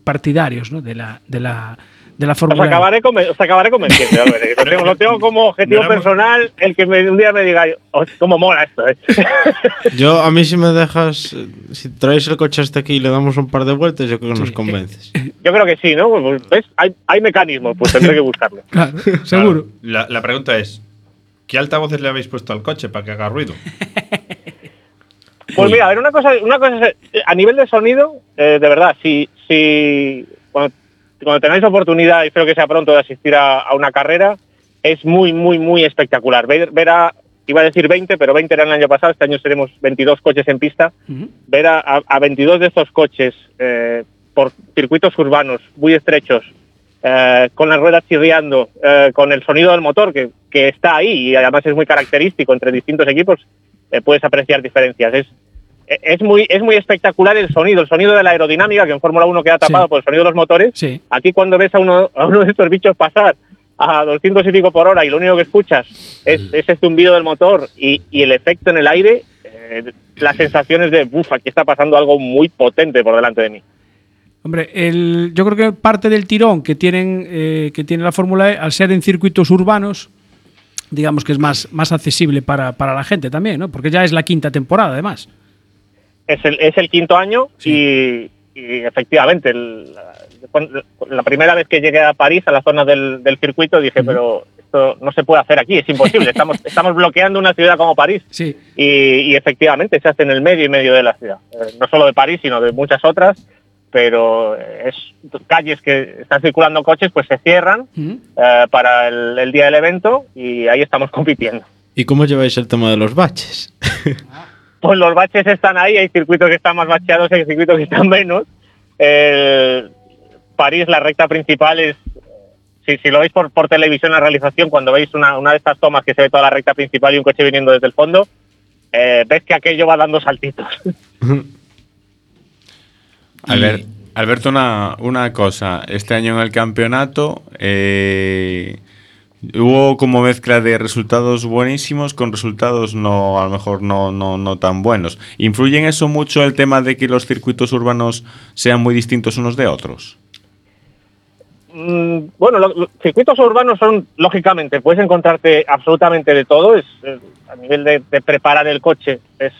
partidarios ¿no? de la de la de la
Os
Fórmula E.
acabaré, conven- os acabaré convenciendo. a ver, lo, [LAUGHS] tengo, lo tengo como objetivo
Miramos-
personal el que me- un día me diga, "Oh, cómo mola esto. eh". [LAUGHS]
Yo, a mí si me dejas, si traes el coche hasta aquí y le damos un par de vueltas, yo creo que nos convences.
Yo creo que sí, ¿no? Pues, ¿ves? Hay, hay mecanismos, pues tendré que buscarlo. [LAUGHS]
Claro, seguro.
Claro, la, la pregunta es: ¿qué altavoces le habéis puesto al coche para que haga ruido?
Pues mira, a ver, una cosa, una cosa es, eh, a nivel de sonido, eh, de verdad, si, si cuando, cuando tengáis oportunidad, y espero que sea pronto, de asistir a, a una carrera, es muy, muy, muy espectacular. Ver, ver a, iba a decir 20, pero 20 era el año pasado, este año seremos 22 coches en pista. Ver a, a- a 22 de estos coches eh, por circuitos urbanos muy estrechos, eh, con las ruedas chirriando, eh, con el sonido del motor que, que está ahí y además es muy característico entre distintos equipos, puedes apreciar diferencias. Es, es, muy, es muy espectacular el sonido, el sonido de la aerodinámica, que en Fórmula 1 queda tapado
Sí.
por el sonido de los motores.
Sí.
Aquí cuando ves a uno, a uno de estos bichos pasar a 200 y pico por hora y lo único que escuchas es ese zumbido del motor y, y el efecto en el aire, eh, las sensaciones de, uff, aquí está pasando algo muy potente por delante de mí.
Hombre, el, yo creo que parte del tirón que tienen eh, que tiene la Fórmula E al ser en circuitos urbanos, digamos que es más, más accesible para, para la gente también, ¿no? Porque ya es la quinta temporada, además.
Es el, es el quinto año y, y efectivamente, el- la, la primera vez que llegué a París, a la zona del, del circuito, dije, pero esto no se puede hacer aquí, es imposible, [LAUGHS] estamos, estamos bloqueando una ciudad como París.
Sí.
Y, y efectivamente se hace en el medio y medio de la ciudad. Eh, no solo de París, sino de muchas otras, pero es calles que están circulando coches, pues se cierran eh, para el, el día del evento y ahí estamos compitiendo.
¿Y cómo lleváis el tema de los baches? [LAUGHS]
Pues los baches están ahí, hay circuitos que están más bacheados, hay circuitos que están menos. El- París, la recta principal es, si, lo veis por, televisión la realización, cuando veis una, de estas tomas que se ve toda la recta principal y un coche viniendo desde el fondo, eh, ves que aquello va dando saltitos. [LAUGHS]
Albert- Alberto, una, una cosa. Este año en el campeonato eh, hubo como mezcla de resultados buenísimos con resultados no, a lo mejor no, no, no tan buenos. ¿Influye en eso mucho el tema de que los circuitos urbanos sean muy distintos unos de otros?
Mm, bueno, lo- los circuitos urbanos son, lógicamente, puedes encontrarte absolutamente de todo. Es, a nivel de, preparar el coche es,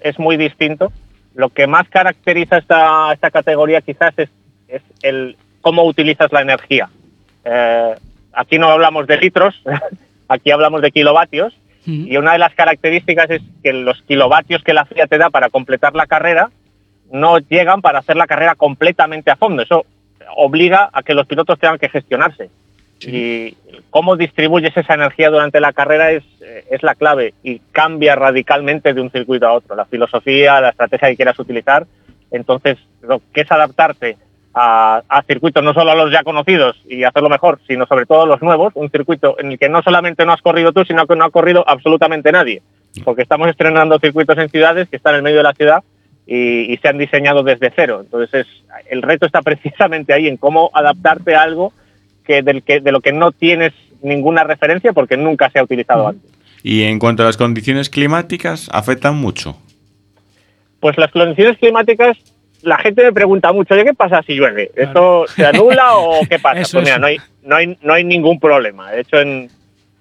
es- muy distinto. Lo que más caracteriza esta, esta categoría quizás es, es el cómo utilizas la energía. Eh, aquí no hablamos de litros, [LAUGHS] aquí hablamos de kilovatios. Y una de las características es que los kilovatios que la FIA te da para completar la carrera no llegan para hacer la carrera completamente a fondo. Eso obliga a que los pilotos tengan que gestionarse. Y cómo distribuyes esa energía durante la carrera es, es la clave y cambia radicalmente de un circuito a otro. La filosofía, la estrategia que quieras utilizar. Entonces, lo que es adaptarte a, a circuitos no solo a los ya conocidos y hacerlo mejor, sino sobre todo a los nuevos, un circuito en el que no solamente no has corrido tú, sino que no ha corrido absolutamente nadie. Porque estamos estrenando circuitos en ciudades que están en el medio de la ciudad y, y se han diseñado desde cero. Entonces, es- el reto está [LAUGHS] precisamente ahí en cómo adaptarte a algo que del que de lo que no tienes ninguna referencia porque nunca se ha utilizado antes.
Y en cuanto a las condiciones climáticas, afectan mucho.
Pues las condiciones climáticas, la gente me pregunta mucho, ¿de qué pasa si llueve? ¿Esto se anula o [LAUGHS] qué pasa?
Eso
pues mira, no hay, no, hay, no hay ningún problema. De hecho, en,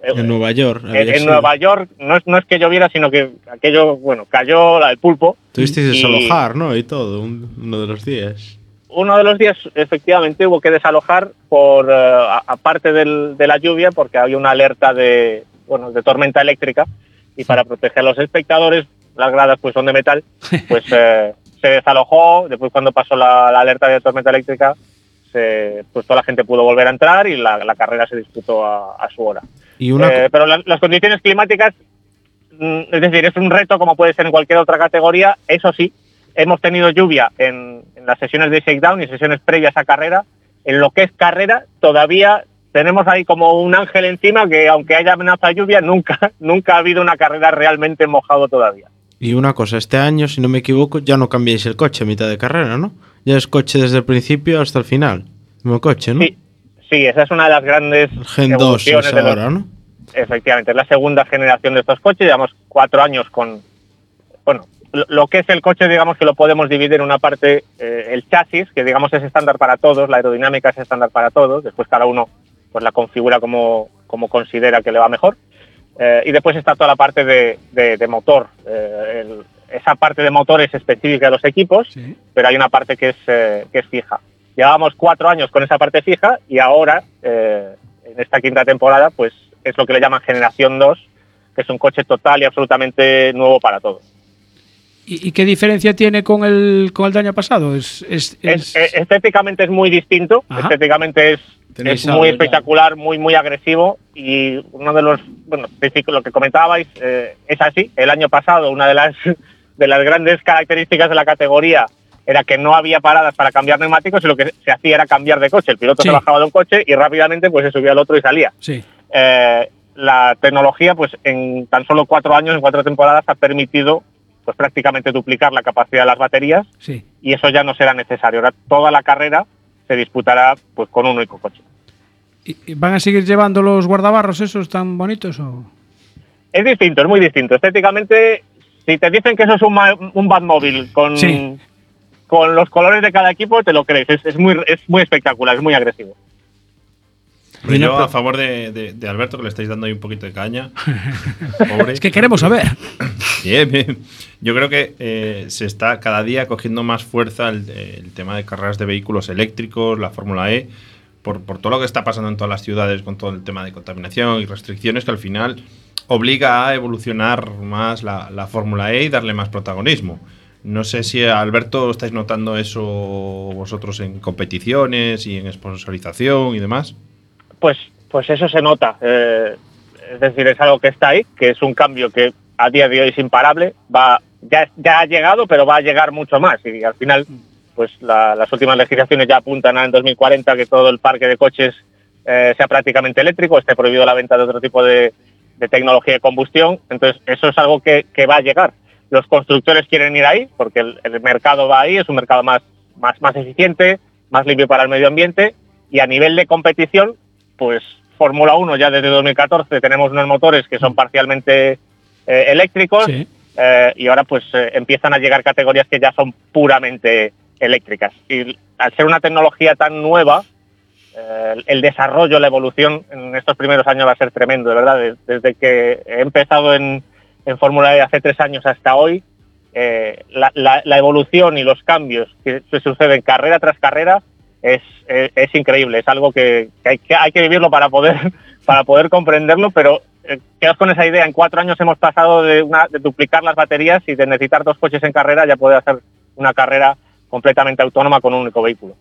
En Nueva York.
en. Nueva York no es, no es que lloviera, sino que aquello, bueno, cayó la del pulpo.
Tuvisteis desalojar, ¿no? Y todo, un- uno de los días.
uno de los días efectivamente hubo que desalojar por eh, aparte de la lluvia porque había una alerta de bueno de tormenta eléctrica y para proteger a los espectadores las gradas pues son de metal pues [LAUGHS] eh, se desalojó después cuando pasó la, la alerta de tormenta eléctrica se- pues toda la gente pudo volver a entrar y la, la carrera se disputó a, a su hora
Y una.
eh, pero la- las condiciones climáticas, mm, es decir, es un reto como puede ser en cualquier otra categoría. Eso sí, hemos tenido lluvia en, en las sesiones de shakedown y sesiones previas a carrera. En lo que es carrera, todavía tenemos ahí como un ángel encima que aunque haya amenaza de lluvia, nunca, [LAUGHS] nunca ha habido una carrera realmente mojado todavía.
Y una cosa, este año, si no me equivoco, ya no cambiáis el coche a mitad de carrera, ¿no? Ya es coche desde el principio hasta el final. Mismo coche, ¿no?
Sí, sí, esa es una de las grandes
Gen 2
evoluciones
es
de los-
ahora, ¿no?
Efectivamente, es la segunda generación de estos coches. Llevamos cuatro años con. Bueno, lo, lo que es el coche, digamos que lo podemos dividir en una parte, eh, el chasis, que digamos es estándar para todos, la aerodinámica es estándar para todos. Después cada uno pues la configura como, como considera que le va mejor. Eh, y después está toda la parte de, de- de motor. Eh, el- esa parte de motor es específica de los equipos,
Sí.
pero hay una parte que es, eh, que es fija. Llevábamos cuatro años con esa parte fija y ahora, en esta quinta temporada, pues es lo que le llaman Generación 2, que es un coche total y absolutamente nuevo para todos.
¿Y, qué diferencia tiene con el, con el del año pasado? Es, es,
Es-
es-
estéticamente es muy distinto,
Ajá.
estéticamente es, es muy espectacular, muy muy agresivo y uno de los, bueno, lo que comentabais eh, es así. El año pasado una de las [LAUGHS] de las grandes características de la categoría era que no había paradas para cambiar neumáticos y lo que se hacía era cambiar de coche. El piloto
Sí.
se bajaba de un coche y rápidamente pues se subía al otro y salía.
sí.
Eh, la tecnología, pues en tan solo cuatro años, en cuatro temporadas, ha permitido pues prácticamente duplicar la capacidad de las baterías
Sí.
y eso ya no será necesario. Ahora toda la carrera se disputará pues con un único coche.
¿Y- ¿Van a seguir llevando los guardabarros esos tan bonitos? O?
Es distinto, es muy distinto. Estéticamente, si te dicen que eso es un, un Batmóvil con,
Sí.
con los colores de cada equipo, te lo crees. Es, es muy, es muy espectacular, es muy agresivo.
Pero yo a favor de, de- de Alberto, que le estáis dando ahí un poquito de caña. [LAUGHS] Pobre.
Es que queremos saber.
Bien, bien. Yo creo que eh, se está cada día cogiendo más fuerza el, el tema de carreras de vehículos eléctricos, la Fórmula E, por, por todo lo que está pasando en todas las ciudades con todo el tema de contaminación y restricciones que al final obliga a evolucionar más la, la Fórmula E y darle más protagonismo. No sé si, Alberto, estáis notando eso vosotros en competiciones y en sponsorización y demás.
Pues, pues eso se nota. eh, es decir, es algo que está ahí, que es un cambio que a día de hoy es imparable. Va, ya, ha llegado, pero va a llegar mucho más. Y al final, pues la- las últimas legislaciones ya apuntan a en 2040 que todo el parque de coches eh, sea prácticamente eléctrico, esté prohibido la venta de otro tipo de, tecnología de combustión. Entonces, eso es algo que, que va a llegar. Los constructores quieren ir ahí porque el, el mercado va ahí, es un mercado más, más, más eficiente, más limpio para el medio ambiente y a nivel de competición, pues Fórmula 1 ya desde 2014 tenemos unos motores que son parcialmente eh, eléctricos
Sí.
eh, y ahora pues eh, empiezan a llegar categorías que ya son puramente eléctricas. Y al ser una tecnología tan nueva, el desarrollo, la evolución en estos primeros años va a ser tremendo, de verdad. Des- Desde que he empezado en, en Fórmula E hace tres años hasta hoy, la, la- la evolución y los cambios que se suceden carrera tras carrera es, es, es increíble. Es algo que, que hay, que hay que vivirlo para poder, [LAUGHS] para poder comprenderlo, pero eh, quedaos con esa idea. En cuatro años hemos pasado de, una, de duplicar las baterías y de necesitar dos coches en carrera ya poder hacer una carrera completamente autónoma con un único vehículo.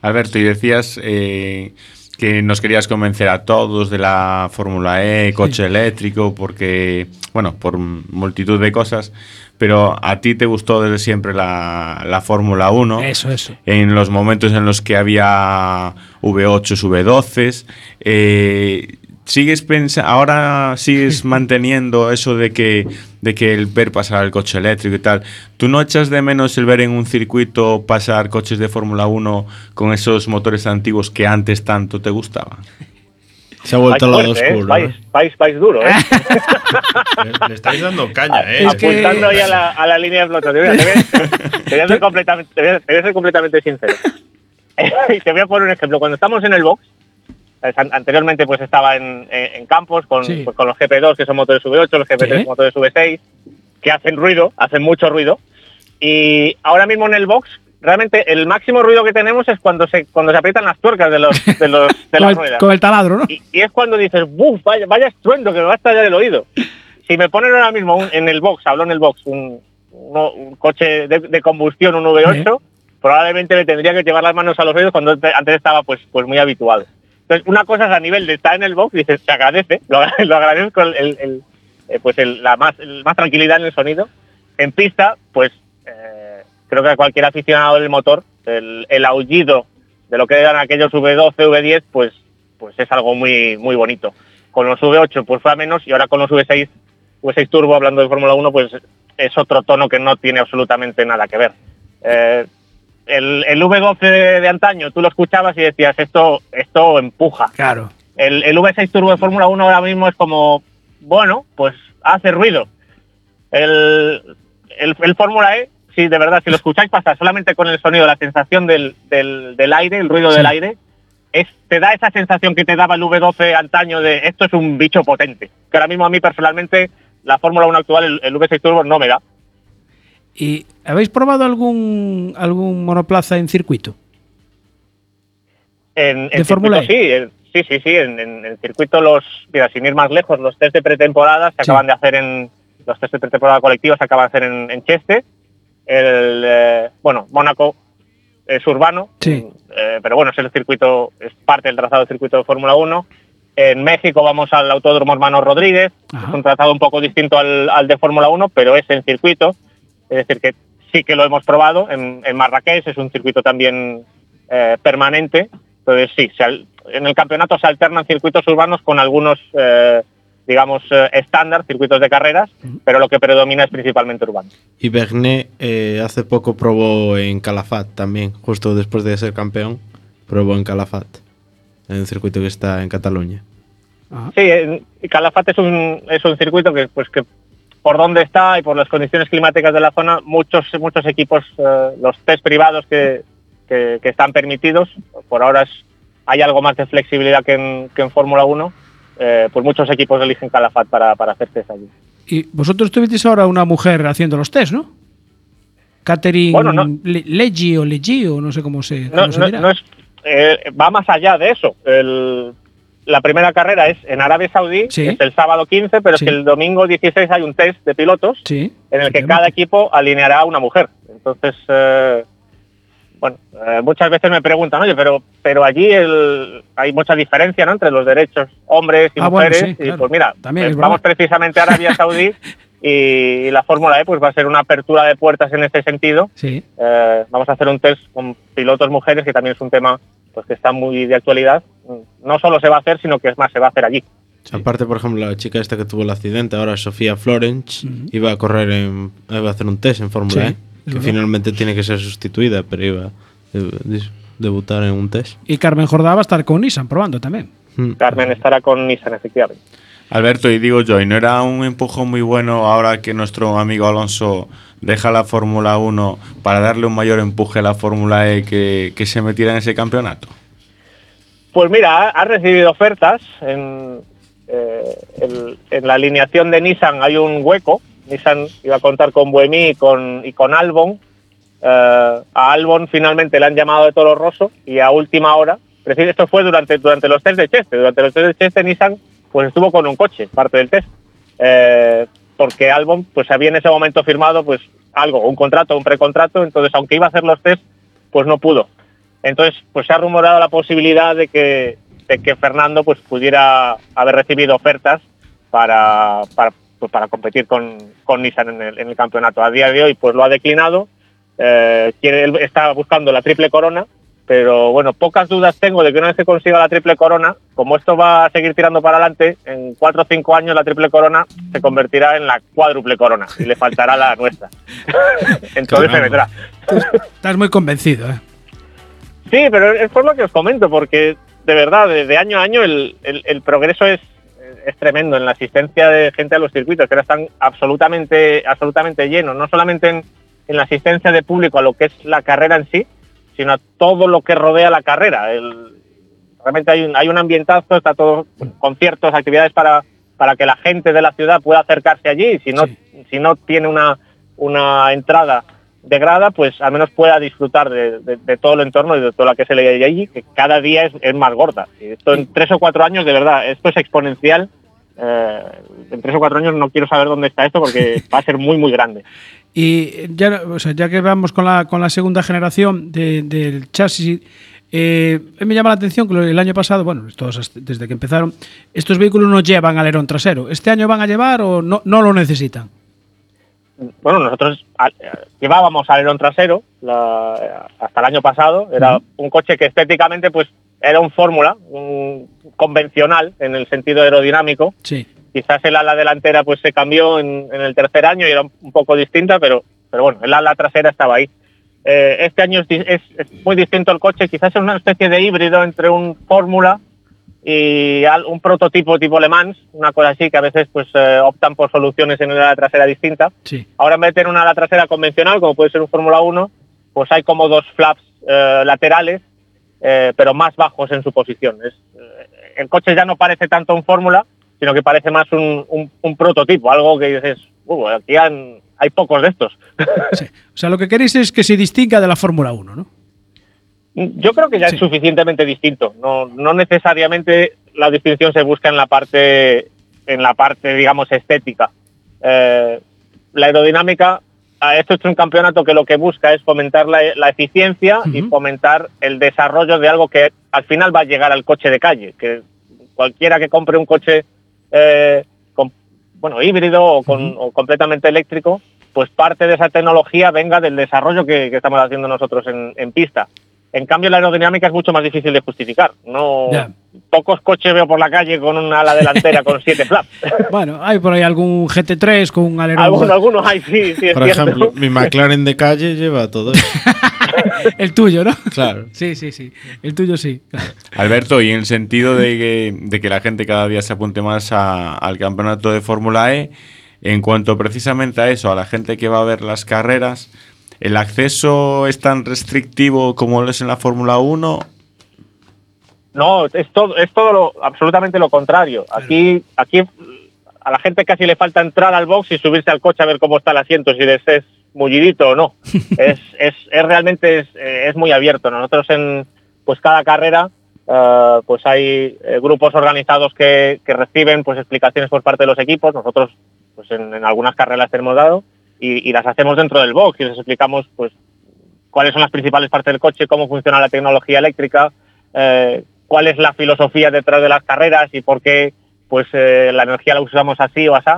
Alberto, y decías eh, que nos querías convencer a todos de la Fórmula E, coche eléctrico, porque, bueno, por multitud de cosas, pero a ti te gustó desde siempre la, la Fórmula 1.
Eso, eso.
En los momentos en los que había V8, V12, eh, sigues pensando, ahora sigues [LAUGHS] manteniendo eso de que, de que el ver pasar al coche eléctrico y tal. ¿Tú no echas de menos el ver en un circuito pasar coches de Fórmula 1 con esos motores antiguos que antes tanto te gustaban?
Se ha vuelto al lado
fuerte,
oscuro. ¿eh?
vais, vais duro, ¿eh?
Le, [LAUGHS] le estáis dando caña, ¿eh?
Es que-
Apuntando ahí a la, a la línea de flotación. Mira, Te voy, a- te voy a [LAUGHS] ser completamente, te voy a- te voy a ser completamente sincero. [LAUGHS] y te voy a poner un ejemplo. Cuando estamos en el box, an- anteriormente pues estaba en, en- en campos con,
Sí.
pues, con los GP2, que son motores V8, los GP3
Sí.
motores V6, que hacen ruido, hacen mucho ruido. Y ahora mismo en el box, realmente el máximo ruido que tenemos es cuando se, cuando se aprietan las tuercas de, los, de, los, [LAUGHS] de las ruedas.
con el taladro, ¿no?
Y, y es cuando dices, ¡buf! Vaya, vaya estruendo que me va a estallar el oído. Si me ponen ahora mismo un- en el box, hablo en el box, un, coche de, de combustión, un V8, probablemente me tendría que llevar las manos a los oídos cuando ante- antes estaba pues, pues muy habituado. Entonces, una cosa es a nivel de estar en el box, dices, se agradece, [LAUGHS] lo, agra- lo agradezco el, el- el- eh, pues el- la más tranquilidad en el sonido. En pista, pues eh, creo que a cualquier aficionado del motor, el, el aullido de lo que eran aquellos V12, V10, pues, pues es algo muy, muy bonito. Con los V8 pues fue a menos y ahora con los V6, V6 Turbo, hablando de Fórmula 1, pues es otro tono que no tiene absolutamente nada que ver. Eh, el, el V12 de, de antaño, tú lo escuchabas y decías, esto, esto empuja.
Claro.
El, el V6 Turbo de Fórmula 1 ahora mismo es como, bueno, pues hace ruido. El, el, el Fórmula E, sí, de verdad, si lo escucháis pasar solamente con el sonido, la sensación del, del, del aire, el ruido
Sí.
del aire, es, te da esa sensación que te daba el V12 antaño de esto es un bicho potente. Que ahora mismo a mí personalmente la Fórmula 1 actual, el, el V6 Turbo, no me da.
¿Y habéis probado algún, algún monoplaza en circuito?
En,
¿De
en
Fórmula
circuito, sí, en- sí, sí, sí, en, el circuito los, mira, sin ir más lejos, los test de pretemporada se
Sí.
acaban de hacer en, los test de pretemporada colectiva se acaban de hacer en, en Cheste, el, eh, bueno, Mónaco es urbano,
Sí.
eh, pero bueno, es el circuito, es parte del trazado del circuito de Fórmula 1. En México vamos al Autódromo Hermano Rodríguez,
Ajá.
es un trazado un poco distinto al, al de Fórmula 1, pero es en circuito, es decir, que sí que lo hemos probado en, en Marrakech, es un circuito también eh, permanente. Entonces, sí, se en el campeonato se alternan circuitos urbanos con algunos, digamos, eh, estándar, circuitos de carreras, pero lo que predomina es principalmente urbano.
Y Bernet eh, hace poco probó en Calafat también, justo después de ser campeón, probó en Calafat, en un circuito que está en Cataluña.
Sí, en- Calafate es un, es un circuito que, pues, que por donde está y por las condiciones climáticas de la zona, muchos, muchos equipos, eh, los test privados que, que- que están permitidos, por ahora es hay algo más de flexibilidad que en, que en Fórmula 1, eh, pues muchos equipos eligen Calafat para, para hacer test allí.
Y vosotros tuvisteis ahora una mujer haciendo los test, ¿no? Catherine
Bueno, no-
Le- Leggi o Leggi o no sé cómo se,
No,
cómo se
no-
dirá.
no es, eh, va más allá de eso. El- la primera carrera es en Arabia Saudí,
Sí.
es el sábado 15, pero
Sí.
es que el domingo 16 hay un test de pilotos
Sí.
en el que cada equipo alineará a una mujer. Entonces, eh, bueno, eh, muchas veces me preguntan, oye, pero, pero allí el- hay mucha diferencia ¿no? entre los derechos hombres y
Ah, bueno,
mujeres.
sí,
y
claro.
pues mira,
También
eh, vamos precisamente a Arabia Saudí [LAUGHS] y la Fórmula E pues va a ser una apertura de puertas en este sentido.
Sí.
Eh, vamos a hacer un test con pilotos mujeres, que también es un tema pues que está muy de actualidad. No solo se va a hacer, sino que es más, se va a hacer allí.
Aparte, por ejemplo, la chica esta que tuvo el accidente, ahora Sofía Florence, iba a correr en. iba a hacer un test en Fórmula
Sí,
E, que
verdad.
finalmente tiene que ser sustituida, pero iba a de- debutar en un test.
Y Carmen Jordá va a estar con Nissan probando también.
Mm.
Carmen estará con Nissan, efectivamente.
Alberto, y digo yo, ¿y no era un empujón muy bueno ahora que nuestro amigo Alonso deja la Fórmula 1 para darle un mayor empuje a la Fórmula E que, que se metiera en ese campeonato?
Pues mira, ha, ha recibido ofertas. En, eh, el- en la alineación de Nissan hay un hueco. Nissan iba a contar con Buemi y con, y con Albon. Eh, a Albon finalmente le han llamado de Toro Rosso y a última hora, preci- esto fue durante, durante los test de Cheste, durante los test de Cheste Nissan pues estuvo con un coche, parte del test. Eh, porque Albon pues había en ese momento firmado pues algo, un contrato, un precontrato, entonces aunque iba a hacer los test, pues no pudo. Entonces, pues se ha rumorado la posibilidad de que, de que Fernando pues pudiera haber recibido ofertas para, para, pues, para competir con, con Nissan en el, en el campeonato. A día de hoy pues lo ha declinado, eh, quiere, él está buscando la triple corona, pero bueno, pocas dudas tengo de que una vez que consiga la triple corona, como esto va a seguir tirando para adelante, en cuatro o cinco años la triple corona se convertirá en la cuádruple corona y le faltará la nuestra. [LAUGHS] Entonces se vendrá.
Estás muy convencido, ¿eh?
Sí, pero es por lo que os comento, porque de verdad, de, de año a año el, el- el progreso es, es tremendo en la asistencia de gente a los circuitos, que ahora están absolutamente, absolutamente llenos, no solamente en, en la asistencia de público a lo que es la carrera en sí, sino a todo lo que rodea la carrera. El- realmente hay un, hay un ambientazo, está todo, conciertos, actividades para, para que la gente de la ciudad pueda acercarse allí, si no,
Sí.
si no tiene una, una entrada de grada, pues al menos pueda disfrutar de, de- de todo el entorno y de todo lo que se le hay allí, que cada día es, es más gorda. Esto en tres o cuatro años, de verdad, esto es exponencial. Eh, en tres o cuatro años no quiero saber dónde está esto porque [LAUGHS] va a ser muy, muy grande.
Y ya, o sea, ya que vamos con la, con la segunda generación de- del chasis, eh, me llama la atención que el año pasado, bueno, todos desde que empezaron, estos vehículos no llevan alerón trasero. ¿Este año van a llevar o no, no lo necesitan?
Bueno, nosotros eh, llevábamos alerón trasero la- hasta el año pasado. Era un coche que estéticamente pues era un fórmula, un convencional en el sentido aerodinámico.
Sí.
Quizás el ala delantera pues se cambió en, en el tercer año y era un, poco distinta, pero, pero bueno, el ala trasera estaba ahí. Eh, este año es- es muy distinto el coche, quizás es una especie de híbrido entre un fórmula y un prototipo tipo Le Mans, una cosa así que a veces pues eh, optan por soluciones en una ala trasera distinta.
Sí.
Ahora en vez de tener una ala trasera convencional, como puede ser un Fórmula 1, pues hay como dos flaps eh, laterales, eh, pero más bajos en su posición. Es, el coche ya no parece tanto un Fórmula, sino que parece más un, un- un prototipo, algo que dices, "Uh, aquí han- hay pocos de estos.
sí. O sea, lo que queréis es que se distinga de la Fórmula 1, ¿no?
Yo creo que ya
Sí.
es suficientemente distinto. No, no necesariamente la distinción se busca en la parte, en la parte digamos, estética. Eh, la aerodinámica, a esto es un campeonato que lo que busca es fomentar la, la eficiencia y fomentar el desarrollo de algo que al final va a llegar al coche de calle. Que cualquiera que compre un coche eh, con- bueno, híbrido o, con- o completamente eléctrico, pues parte de esa tecnología venga del desarrollo que, que estamos haciendo nosotros en, en pista. En cambio, la aerodinámica es mucho más difícil de justificar. No, pocos coches veo por la calle con una ala delantera con siete flaps. [LAUGHS]
Bueno, hay por ahí algún GT3 con un alerón.
algunos, algunos hay, sí, sí, es
Por
cierto.
ejemplo, mi [LAUGHS] McLaren de calle lleva todo eso. [LAUGHS]
El tuyo, ¿no?
Claro.
Sí, sí, sí. El tuyo sí.
Alberto, y en el sentido de que, de que la gente cada día se apunte más a- al campeonato de Fórmula E, en cuanto precisamente a eso, a la gente que va a ver las carreras, ¿el acceso es tan restrictivo como lo es en la Fórmula 1?
No, es todo, es todo lo, absolutamente lo contrario. Aquí, aquí a la gente casi le falta entrar al box y subirse al coche a ver cómo está el asiento, si les es mullidito o no. [LAUGHS] es, es, es realmente es, es muy abierto. Nosotros en pues cada carrera eh, pues hay eh, grupos organizados que, que reciben pues explicaciones por parte de los equipos. Nosotros pues en, en algunas carreras tenemos dado y, las hacemos dentro del box y les explicamos pues cuáles son las principales partes del coche, cómo funciona la tecnología eléctrica, eh, cuál es la filosofía detrás de las carreras y por qué pues eh, la energía la usamos así o así.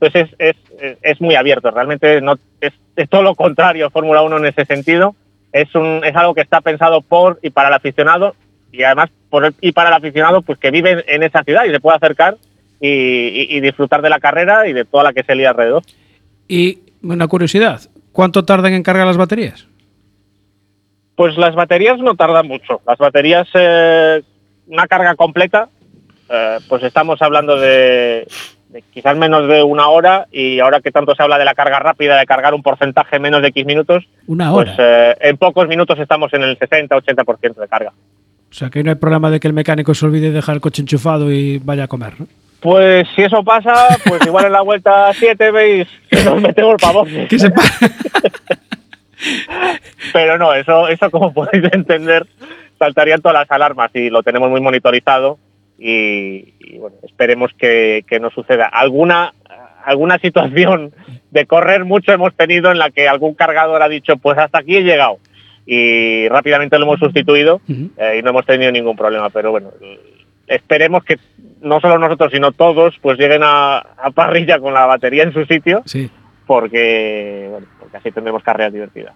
Entonces es, es, es- muy abierto, realmente no, es, es todo lo contrario a Fórmula 1 en ese sentido. Es, un, es algo que está pensado por y para el aficionado y además por el- y para el aficionado pues que vive en, esa ciudad y se puede acercar y disfrutar de la carrera y de toda la que se lía alrededor.
Y una curiosidad, ¿cuánto tardan en cargar las baterías?
Pues las baterías no tardan mucho. Las baterías, eh, una carga completa, eh, pues estamos hablando de, de quizás menos de una hora y ahora que tanto se habla de la carga rápida, de cargar un porcentaje en menos de X minutos,
Una
pues
hora.
eh, en pocos minutos estamos en el 60-80% de carga.
O sea, que no hay problema de que el mecánico se olvide de dejar el coche enchufado y vaya a comer, ¿no?
Pues si eso pasa, pues igual en la vuelta 7 veis que nos metemos para
Que se [LAUGHS]
Pero no, eso, eso como podéis entender, saltarían todas las alarmas y lo tenemos muy monitorizado y, y, bueno, esperemos que, que no suceda. Alguna, alguna situación de correr mucho hemos tenido en la que algún cargador ha dicho, pues hasta aquí he llegado y rápidamente lo hemos sustituido eh, y no hemos tenido ningún problema. Pero bueno, esperemos que no solo nosotros, sino todos, pues lleguen a, a parrilla con la batería en su sitio
Sí.
porque, bueno, porque así tendremos carreras divertidas.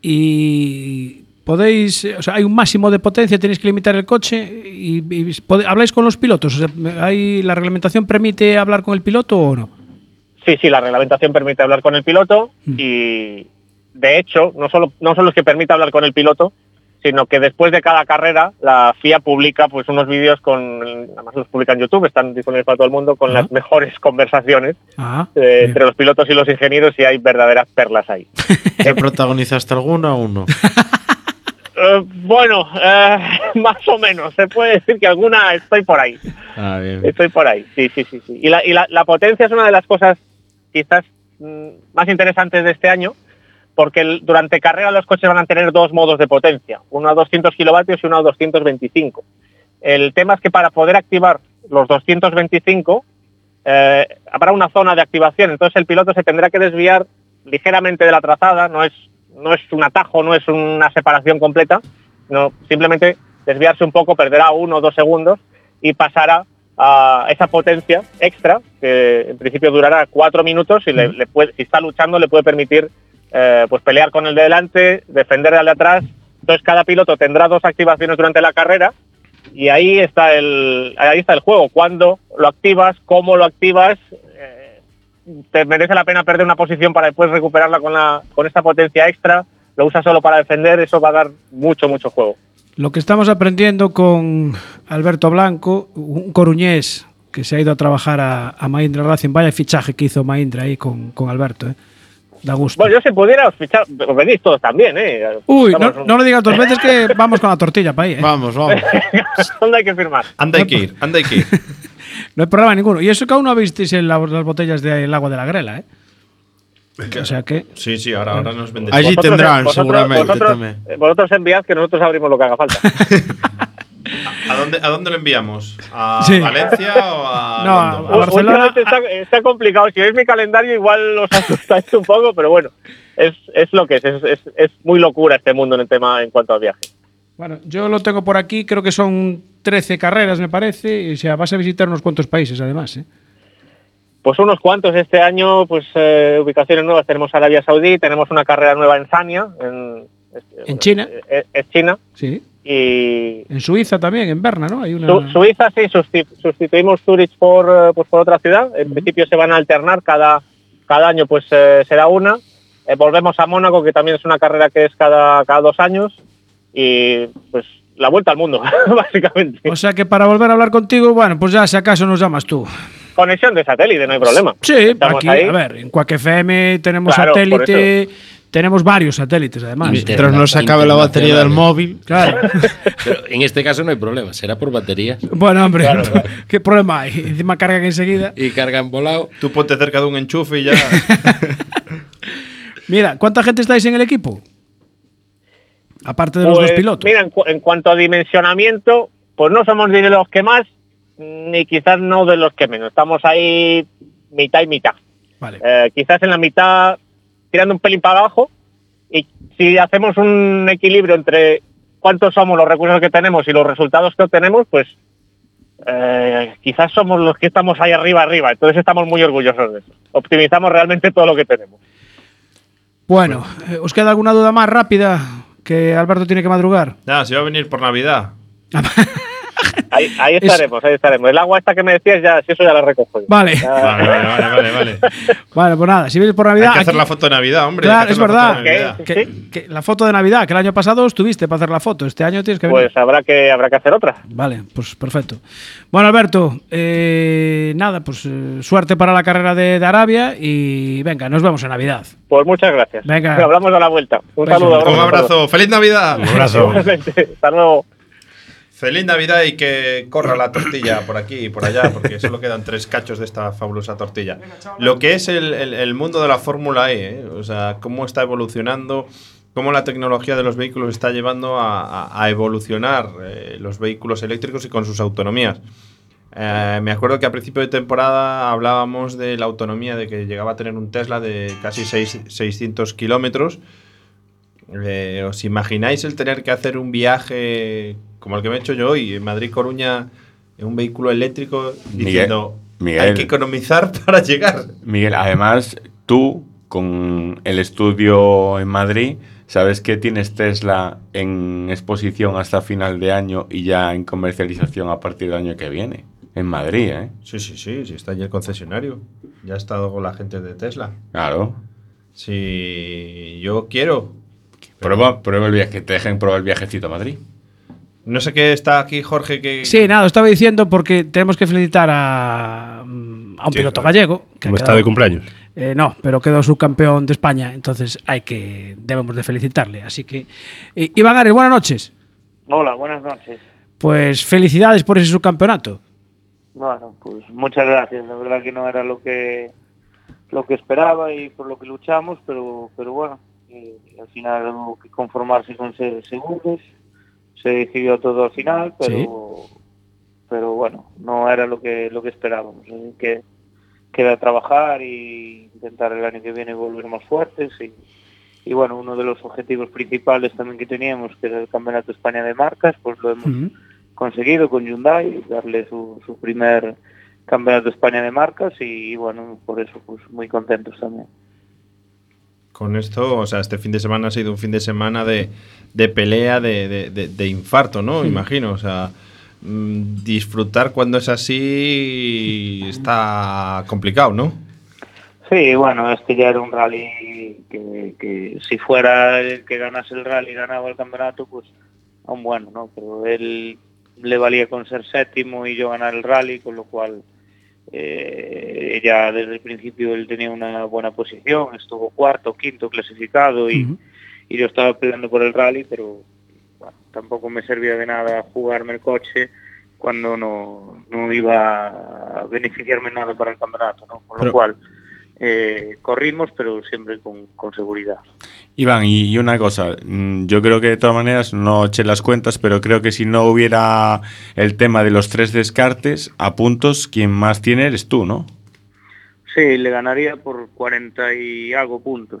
Y podéis, o sea, hay un máximo de potencia, tenéis que limitar el coche y, y habláis con los pilotos, o sea, hay la reglamentación permite hablar con el piloto o no?
Sí, sí, la reglamentación permite hablar con el piloto
Mm.
y de hecho, no solo, no solo es que permite hablar con el piloto, sino que después de cada carrera la FIA publica pues unos vídeos con, además los publica en YouTube, están disponibles para todo el mundo, con las mejores conversaciones
Ah,
eh, entre los pilotos y los ingenieros y hay verdaderas perlas ahí. [LAUGHS]
¿Ya protagonizaste alguna o no? [LAUGHS]
Eh, bueno, eh, [LAUGHS] más o menos, se puede decir que alguna estoy por ahí.
Ah, bien.
Estoy por ahí, sí, sí, sí. sí. Y, la, y la, la potencia es una de las cosas quizás mm, más interesantes de este año, porque el- durante carrera los coches van a tener dos modos de potencia, uno a 200 kilovatios y uno a 225. El tema es que para poder activar los 225 eh, habrá una zona de activación, entonces el piloto se tendrá que desviar ligeramente de la trazada, no es, no es un atajo, no es una separación completa, no, simplemente desviarse un poco, perderá uno o dos segundos y pasará a esa potencia extra, que en principio durará cuatro minutos y le, le puede, si está luchando le puede permitir eh, pues pelear con el de delante, defender al de atrás. Entonces cada piloto tendrá dos activaciones durante la carrera y ahí está el, ahí está el juego. Cuando lo activas, cómo lo activas, eh, te merece la pena perder una posición para después recuperarla con, la, con esta potencia extra. Lo usas solo para defender, eso va a dar mucho, mucho juego.
Lo que estamos aprendiendo con Alberto Blanco, un coruñés que se ha ido a trabajar a, a Racing, vaya fichaje que hizo Mahindra ahí con, con Alberto, ¿eh? Da gusto.
Bueno, yo si pudiera os fichar, os venís todos también, ¿eh?
Uy, no,
Estamos-
no lo digas dos veces que vamos con la tortilla para ahí, ¿eh?
Vamos, vamos. [LAUGHS]
¿Dónde hay que firmar?
Anda hay que ir, anda hay que ir. [LAUGHS]
No hay problema ninguno. Y eso que aún no visteis en la- las botellas del agua de la grela, ¿eh? O sea que...
Sí, sí, ahora, ahora nos vende.
Allí
Vosotros-
tendrán,
vosotros-
seguramente
vosotros,
también.
Vosotros enviad que nosotros abrimos lo que haga falta. [LAUGHS]
¿A dónde, ¿A dónde lo enviamos? ¿A
Sí.
Valencia o a.?
No, a Barcelona-
está, está complicado. Si veis mi calendario, igual os asustáis un poco, pero bueno, es, es lo que es. Es, es- es muy locura este mundo en el tema en cuanto al viaje.
Bueno, yo lo tengo por aquí, creo que son 13 carreras, me parece, y o sea, vas a visitar unos cuantos países, además, ¿eh?
Pues unos cuantos este año, pues eh, ubicaciones nuevas. Tenemos Arabia Saudí, tenemos una carrera nueva en Sanya, en, es-
¿En China?
Es, es China.
Sí.
Y
En Suiza también, en Berna, ¿no? Hay una...
Su- Suiza sí, susti- sustituimos Zurich por, eh, pues por otra ciudad. En principio se van a alternar cada, cada año, pues eh, será una. Eh, volvemos a Mónaco, que también es una carrera que es cada, cada dos años. Y pues la vuelta al mundo, [LAUGHS] básicamente.
O sea que para volver a hablar contigo, bueno, pues ya si acaso nos llamas tú.
Conexión de satélite, no hay problema.
Sí,
Estamos
aquí,
ahí.
a ver, en Quack FM tenemos
Claro,
satélite, tenemos varios satélites además.
Mientras no se acabe la batería del móvil.
Claro. [LAUGHS]
Pero en este caso no hay problema, será por baterías.
bueno, hombre, [LAUGHS] ¿qué problema hay? Encima cargan enseguida.
Y cargan volado.
Tú ponte cerca de un enchufe y ya. [LAUGHS]
Mira, ¿cuánta gente estáis en el equipo? Aparte de los
Pues,
dos pilotos.
Mira, en, cu- en cuanto a dimensionamiento, pues no somos ni de los que más, ni quizás no de los que menos. Estamos ahí mitad y mitad.
Vale.
Eh, quizás en la mitad tirando un pelín para abajo y si hacemos un equilibrio entre cuántos somos los recursos que tenemos y los resultados que obtenemos, pues eh, quizás somos los que estamos ahí arriba, arriba. Entonces estamos muy orgullosos de eso. Optimizamos realmente todo lo que tenemos.
Bueno, eh, ¿os queda alguna duda más rápida? Que Alberto tiene que madrugar.
Nada, se va a venir por Navidad. [LAUGHS]
Ahí, ahí estaremos, ahí estaremos. El agua esta que me decías, ya, si eso ya la recojo yo.
Vale.
Ya-
Vale, vale, vale, vale. vale. [LAUGHS]
Pues nada, si vienes por
Hay
Navidad.
que hacer
aquí-
la foto de Navidad, hombre.
Claro,
hay
es
hacer la foto
verdad. que,
Sí.
que la foto de Navidad, que el año pasado estuviste para hacer la foto. Este año tienes que venir.
Pues habrá que, habrá que hacer otra.
Vale, pues perfecto. Bueno, Alberto, eh, nada, pues eh, suerte para la carrera de, de Arabia y venga, nos vemos en Navidad.
Pues muchas gracias.
Venga.
Hablamos a la vuelta. Un saludo.
Un abrazo. ¡Feliz Navidad!
Un abrazo. [LAUGHS]
Hasta luego.
Feliz Navidad y que corra la tortilla por aquí y por allá, porque solo quedan tres cachos de esta fabulosa tortilla. Lo que es el, el- el mundo de la Fórmula E, ¿eh? o sea, cómo está evolucionando, cómo la tecnología de los vehículos está llevando a, a- a evolucionar eh, los vehículos eléctricos y con sus autonomías. Eh, me acuerdo que a principio de temporada hablábamos de la autonomía de que llegaba a tener un Tesla de casi seis- 600 kilómetros. ¿Os imagináis el tener que hacer un viaje como el que me he hecho yo hoy, en Madrid-Coruña, en un vehículo eléctrico, diciendo,
Miguel.
hay que economizar [LAUGHS] para llegar?
Miguel, además, tú, con el estudio en Madrid, sabes que tienes Tesla en exposición hasta final de año y ya en comercialización a partir del año que viene. En Madrid, ¿eh?
Sí, sí, sí, sí, está allí el concesionario. Ya ha estado con la gente de Tesla.
Claro.
Si yo quiero.
Prueba, prueba el viaje, que te dejen probar el viajecito a Madrid.
No sé qué está aquí, Jorge, que...
Sí, nada, lo estaba diciendo porque tenemos que felicitar a, mm, a un
Sí,
piloto
claro.
gallego. que ha
¿Cómo está de cumpleaños?
Eh, no, pero quedó subcampeón de España, entonces hay que debemos de felicitarle. Así que, eh, Iván Ares, buenas noches.
Hola, buenas noches.
Pues felicidades por ese subcampeonato.
Bueno, pues muchas gracias. La verdad que no era lo que lo que esperaba y por lo que luchamos, pero pero bueno, eh, al final hubo que conformarse con ser segundos. Se decidió todo al final, pero pero bueno, no era lo que lo que esperábamos. Así que queda trabajar y intentar el año que viene volver más fuertes y y bueno, uno de los objetivos principales también que teníamos, que era el Campeonato de España de Marcas, pues lo hemos conseguido con Hyundai, darle su, su primer campeonato de España de marcas y bueno, por eso pues muy contentos también.
Con esto, o sea, este fin de semana ha sido un fin de semana de, de pelea, de, de- infarto, ¿no? Imagino, o sea, mm, disfrutar cuando es así está complicado, ¿no?
Sí, bueno, es que ya era un rally que, que si fuera el que ganase el rally ganaba el campeonato, pues aún bueno, ¿no? Pero él le valía con ser séptimo y yo ganar el rally, con lo cual eh, ya desde el principio él tenía una buena posición, estuvo cuarto, quinto clasificado y, yo estaba peleando por el rally, pero bueno, tampoco me servía de nada jugarme el coche cuando no, no iba a beneficiarme nada para el campeonato, ¿no? Con lo
Pero-
cual eh, corrimos, pero siempre con, con seguridad.
Iván, y, y una cosa, mm, yo creo que de todas maneras no eché las cuentas, pero creo que si no hubiera el tema de los tres descartes a puntos, quien más tiene eres tú, ¿no?
Sí, le ganaría por 40 y algo puntos.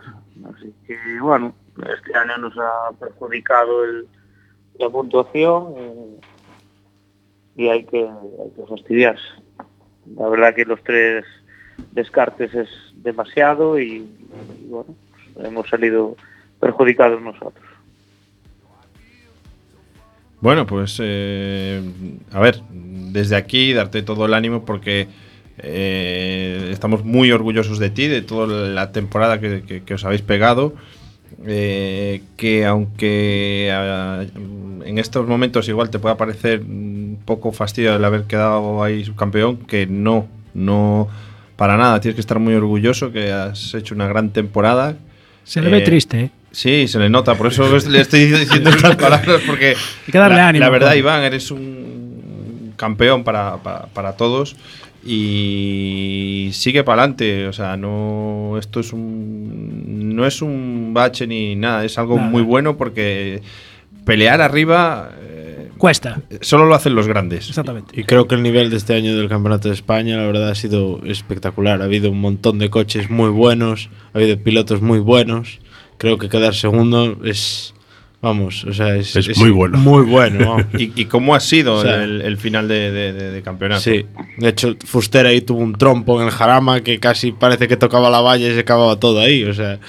Así que, bueno, este año nos ha perjudicado el, la puntuación eh, y hay que, hay que fastidiarse. La verdad que los tres descartes es demasiado y, bueno, hemos salido perjudicados nosotros.
Bueno, pues eh, a ver, desde aquí darte todo el ánimo porque eh, estamos muy orgullosos de ti, de toda la temporada que os habéis pegado. eh, que aunque ah, en estos momentos igual te pueda parecer un poco fastidio el haber quedado ahí subcampeón, que no No, para nada, tienes que estar muy orgulloso que has hecho una gran temporada.
Se le ve
Eh,
triste, ¿eh?
Sí, se le nota, por eso le estoy diciendo [LAUGHS] estas palabras, porque
Hay que darle
la,
ánimo,
la verdad. Iván, eres un campeón para, para- para todos y sigue para adelante. O sea, no, esto es un, no es un bache ni nada, es algo
Nada.
muy bueno porque pelear arriba
Cuesta.
solo lo hacen los grandes.
Exactamente.
Y creo que el nivel de este año del Campeonato de España, la verdad, ha sido espectacular. Ha habido un montón de coches muy buenos, ha habido pilotos muy buenos. Creo que quedar segundo es, vamos, o sea, es,
Es muy bueno.
Muy bueno, [LAUGHS] vamos.
¿Y, y cómo ha sido
O sea,
el, el final de, de- de- de campeonato?
Sí, de hecho, Fuster ahí tuvo un trompo en el jarama que casi parece que tocaba la valla y se acababa todo ahí, o sea,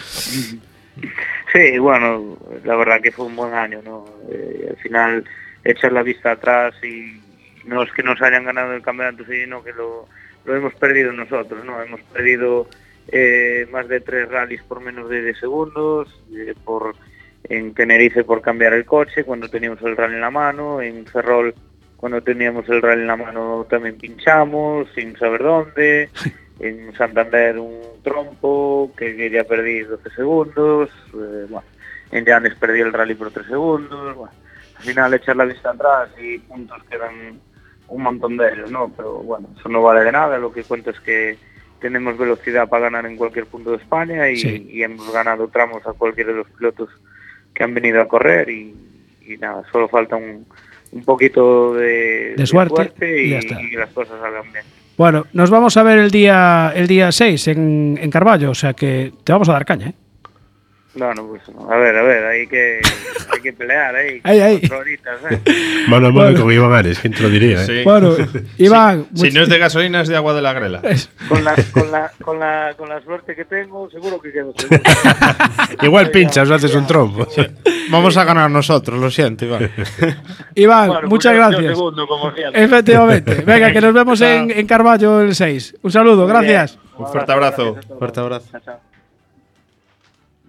Sí, bueno, la verdad que fue un buen año, ¿no? Eh, al final, echar la vista atrás y no es que nos hayan ganado el campeonato, sino que lo, lo hemos perdido nosotros, ¿no? Hemos perdido eh, más de tres rallies por menos de 10 segundos, eh, por en Tenerife por cambiar el coche cuando teníamos el rally en la mano, en Ferrol cuando teníamos el rally en la mano también pinchamos, sin saber dónde, en Santander un trompo que, que ya perdí 12 segundos, eh, bueno, en Llanes perdí el rally por 3 segundos, bueno, al final echar la vista atrás y puntos quedan un montón de ellos, ¿no? Pero bueno, eso no vale de nada, lo que cuento es que tenemos velocidad para ganar en cualquier punto de España y,
Sí.
y hemos ganado tramos a cualquiera de los pilotos que han venido a correr y, y nada, solo falta un, un poquito de,
De suerte y
que las cosas salgan bien.
Bueno, nos vamos a ver el día el día 6 en, en Carballo, o sea que te vamos a dar caña, ¿eh?
No, no, pues no. A ver, a ver, hay que, hay que pelear ahí.
Ahí, ahí.
cuatro horitas, ¿eh?
Mano a mano
Bueno.
con Iván Ares, ¿quién te lo diría? eh?
Sí.
Bueno, [LAUGHS] Iván,
Si no es de gasolina, es de agua de la grela. [LAUGHS]
Con la, con, la, con, la, con la suerte que tengo, seguro que quedo segundo. [LAUGHS]
Igual pinchas o haces un trompo.
vamos a ganar nosotros, lo siento, Iván.
Iván,
Bueno,
muchas
pues yo
gracias.
segundo, como siempre.
Efectivamente. Venga, que nos vemos en, en Carballo el 6. Un saludo, gracias.
Un fuerte abrazo.
Fuerte abrazo.
Chao, chao.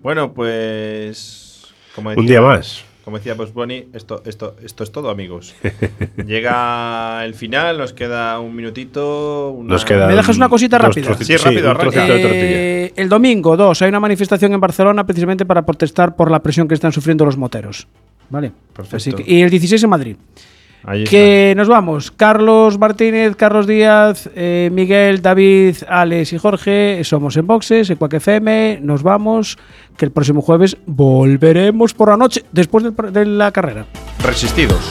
Bueno, pues. Como
Un día más.
Como decía Box Bunny, esto, esto, esto es todo, amigos. [LAUGHS] Llega el final, nos queda un minutito. una-
Nos queda
¿Me dejas una cosita rápida?
Sí, rápido,
tortilla.
Eh, el domingo 2 hay una manifestación en Barcelona precisamente para protestar por la presión que están sufriendo los moteros. ¿Vale?
Perfecto.
Así que- y el 16 en Madrid.
Ahí está.
Que nos vamos. Carlos Martínez, Carlos Díaz, eh, Miguel, David, Alex y Jorge. Somos en Boxes, en Quack FM. Nos vamos. Que el próximo jueves volveremos por la noche, después del pr- de la carrera.
Resistidos.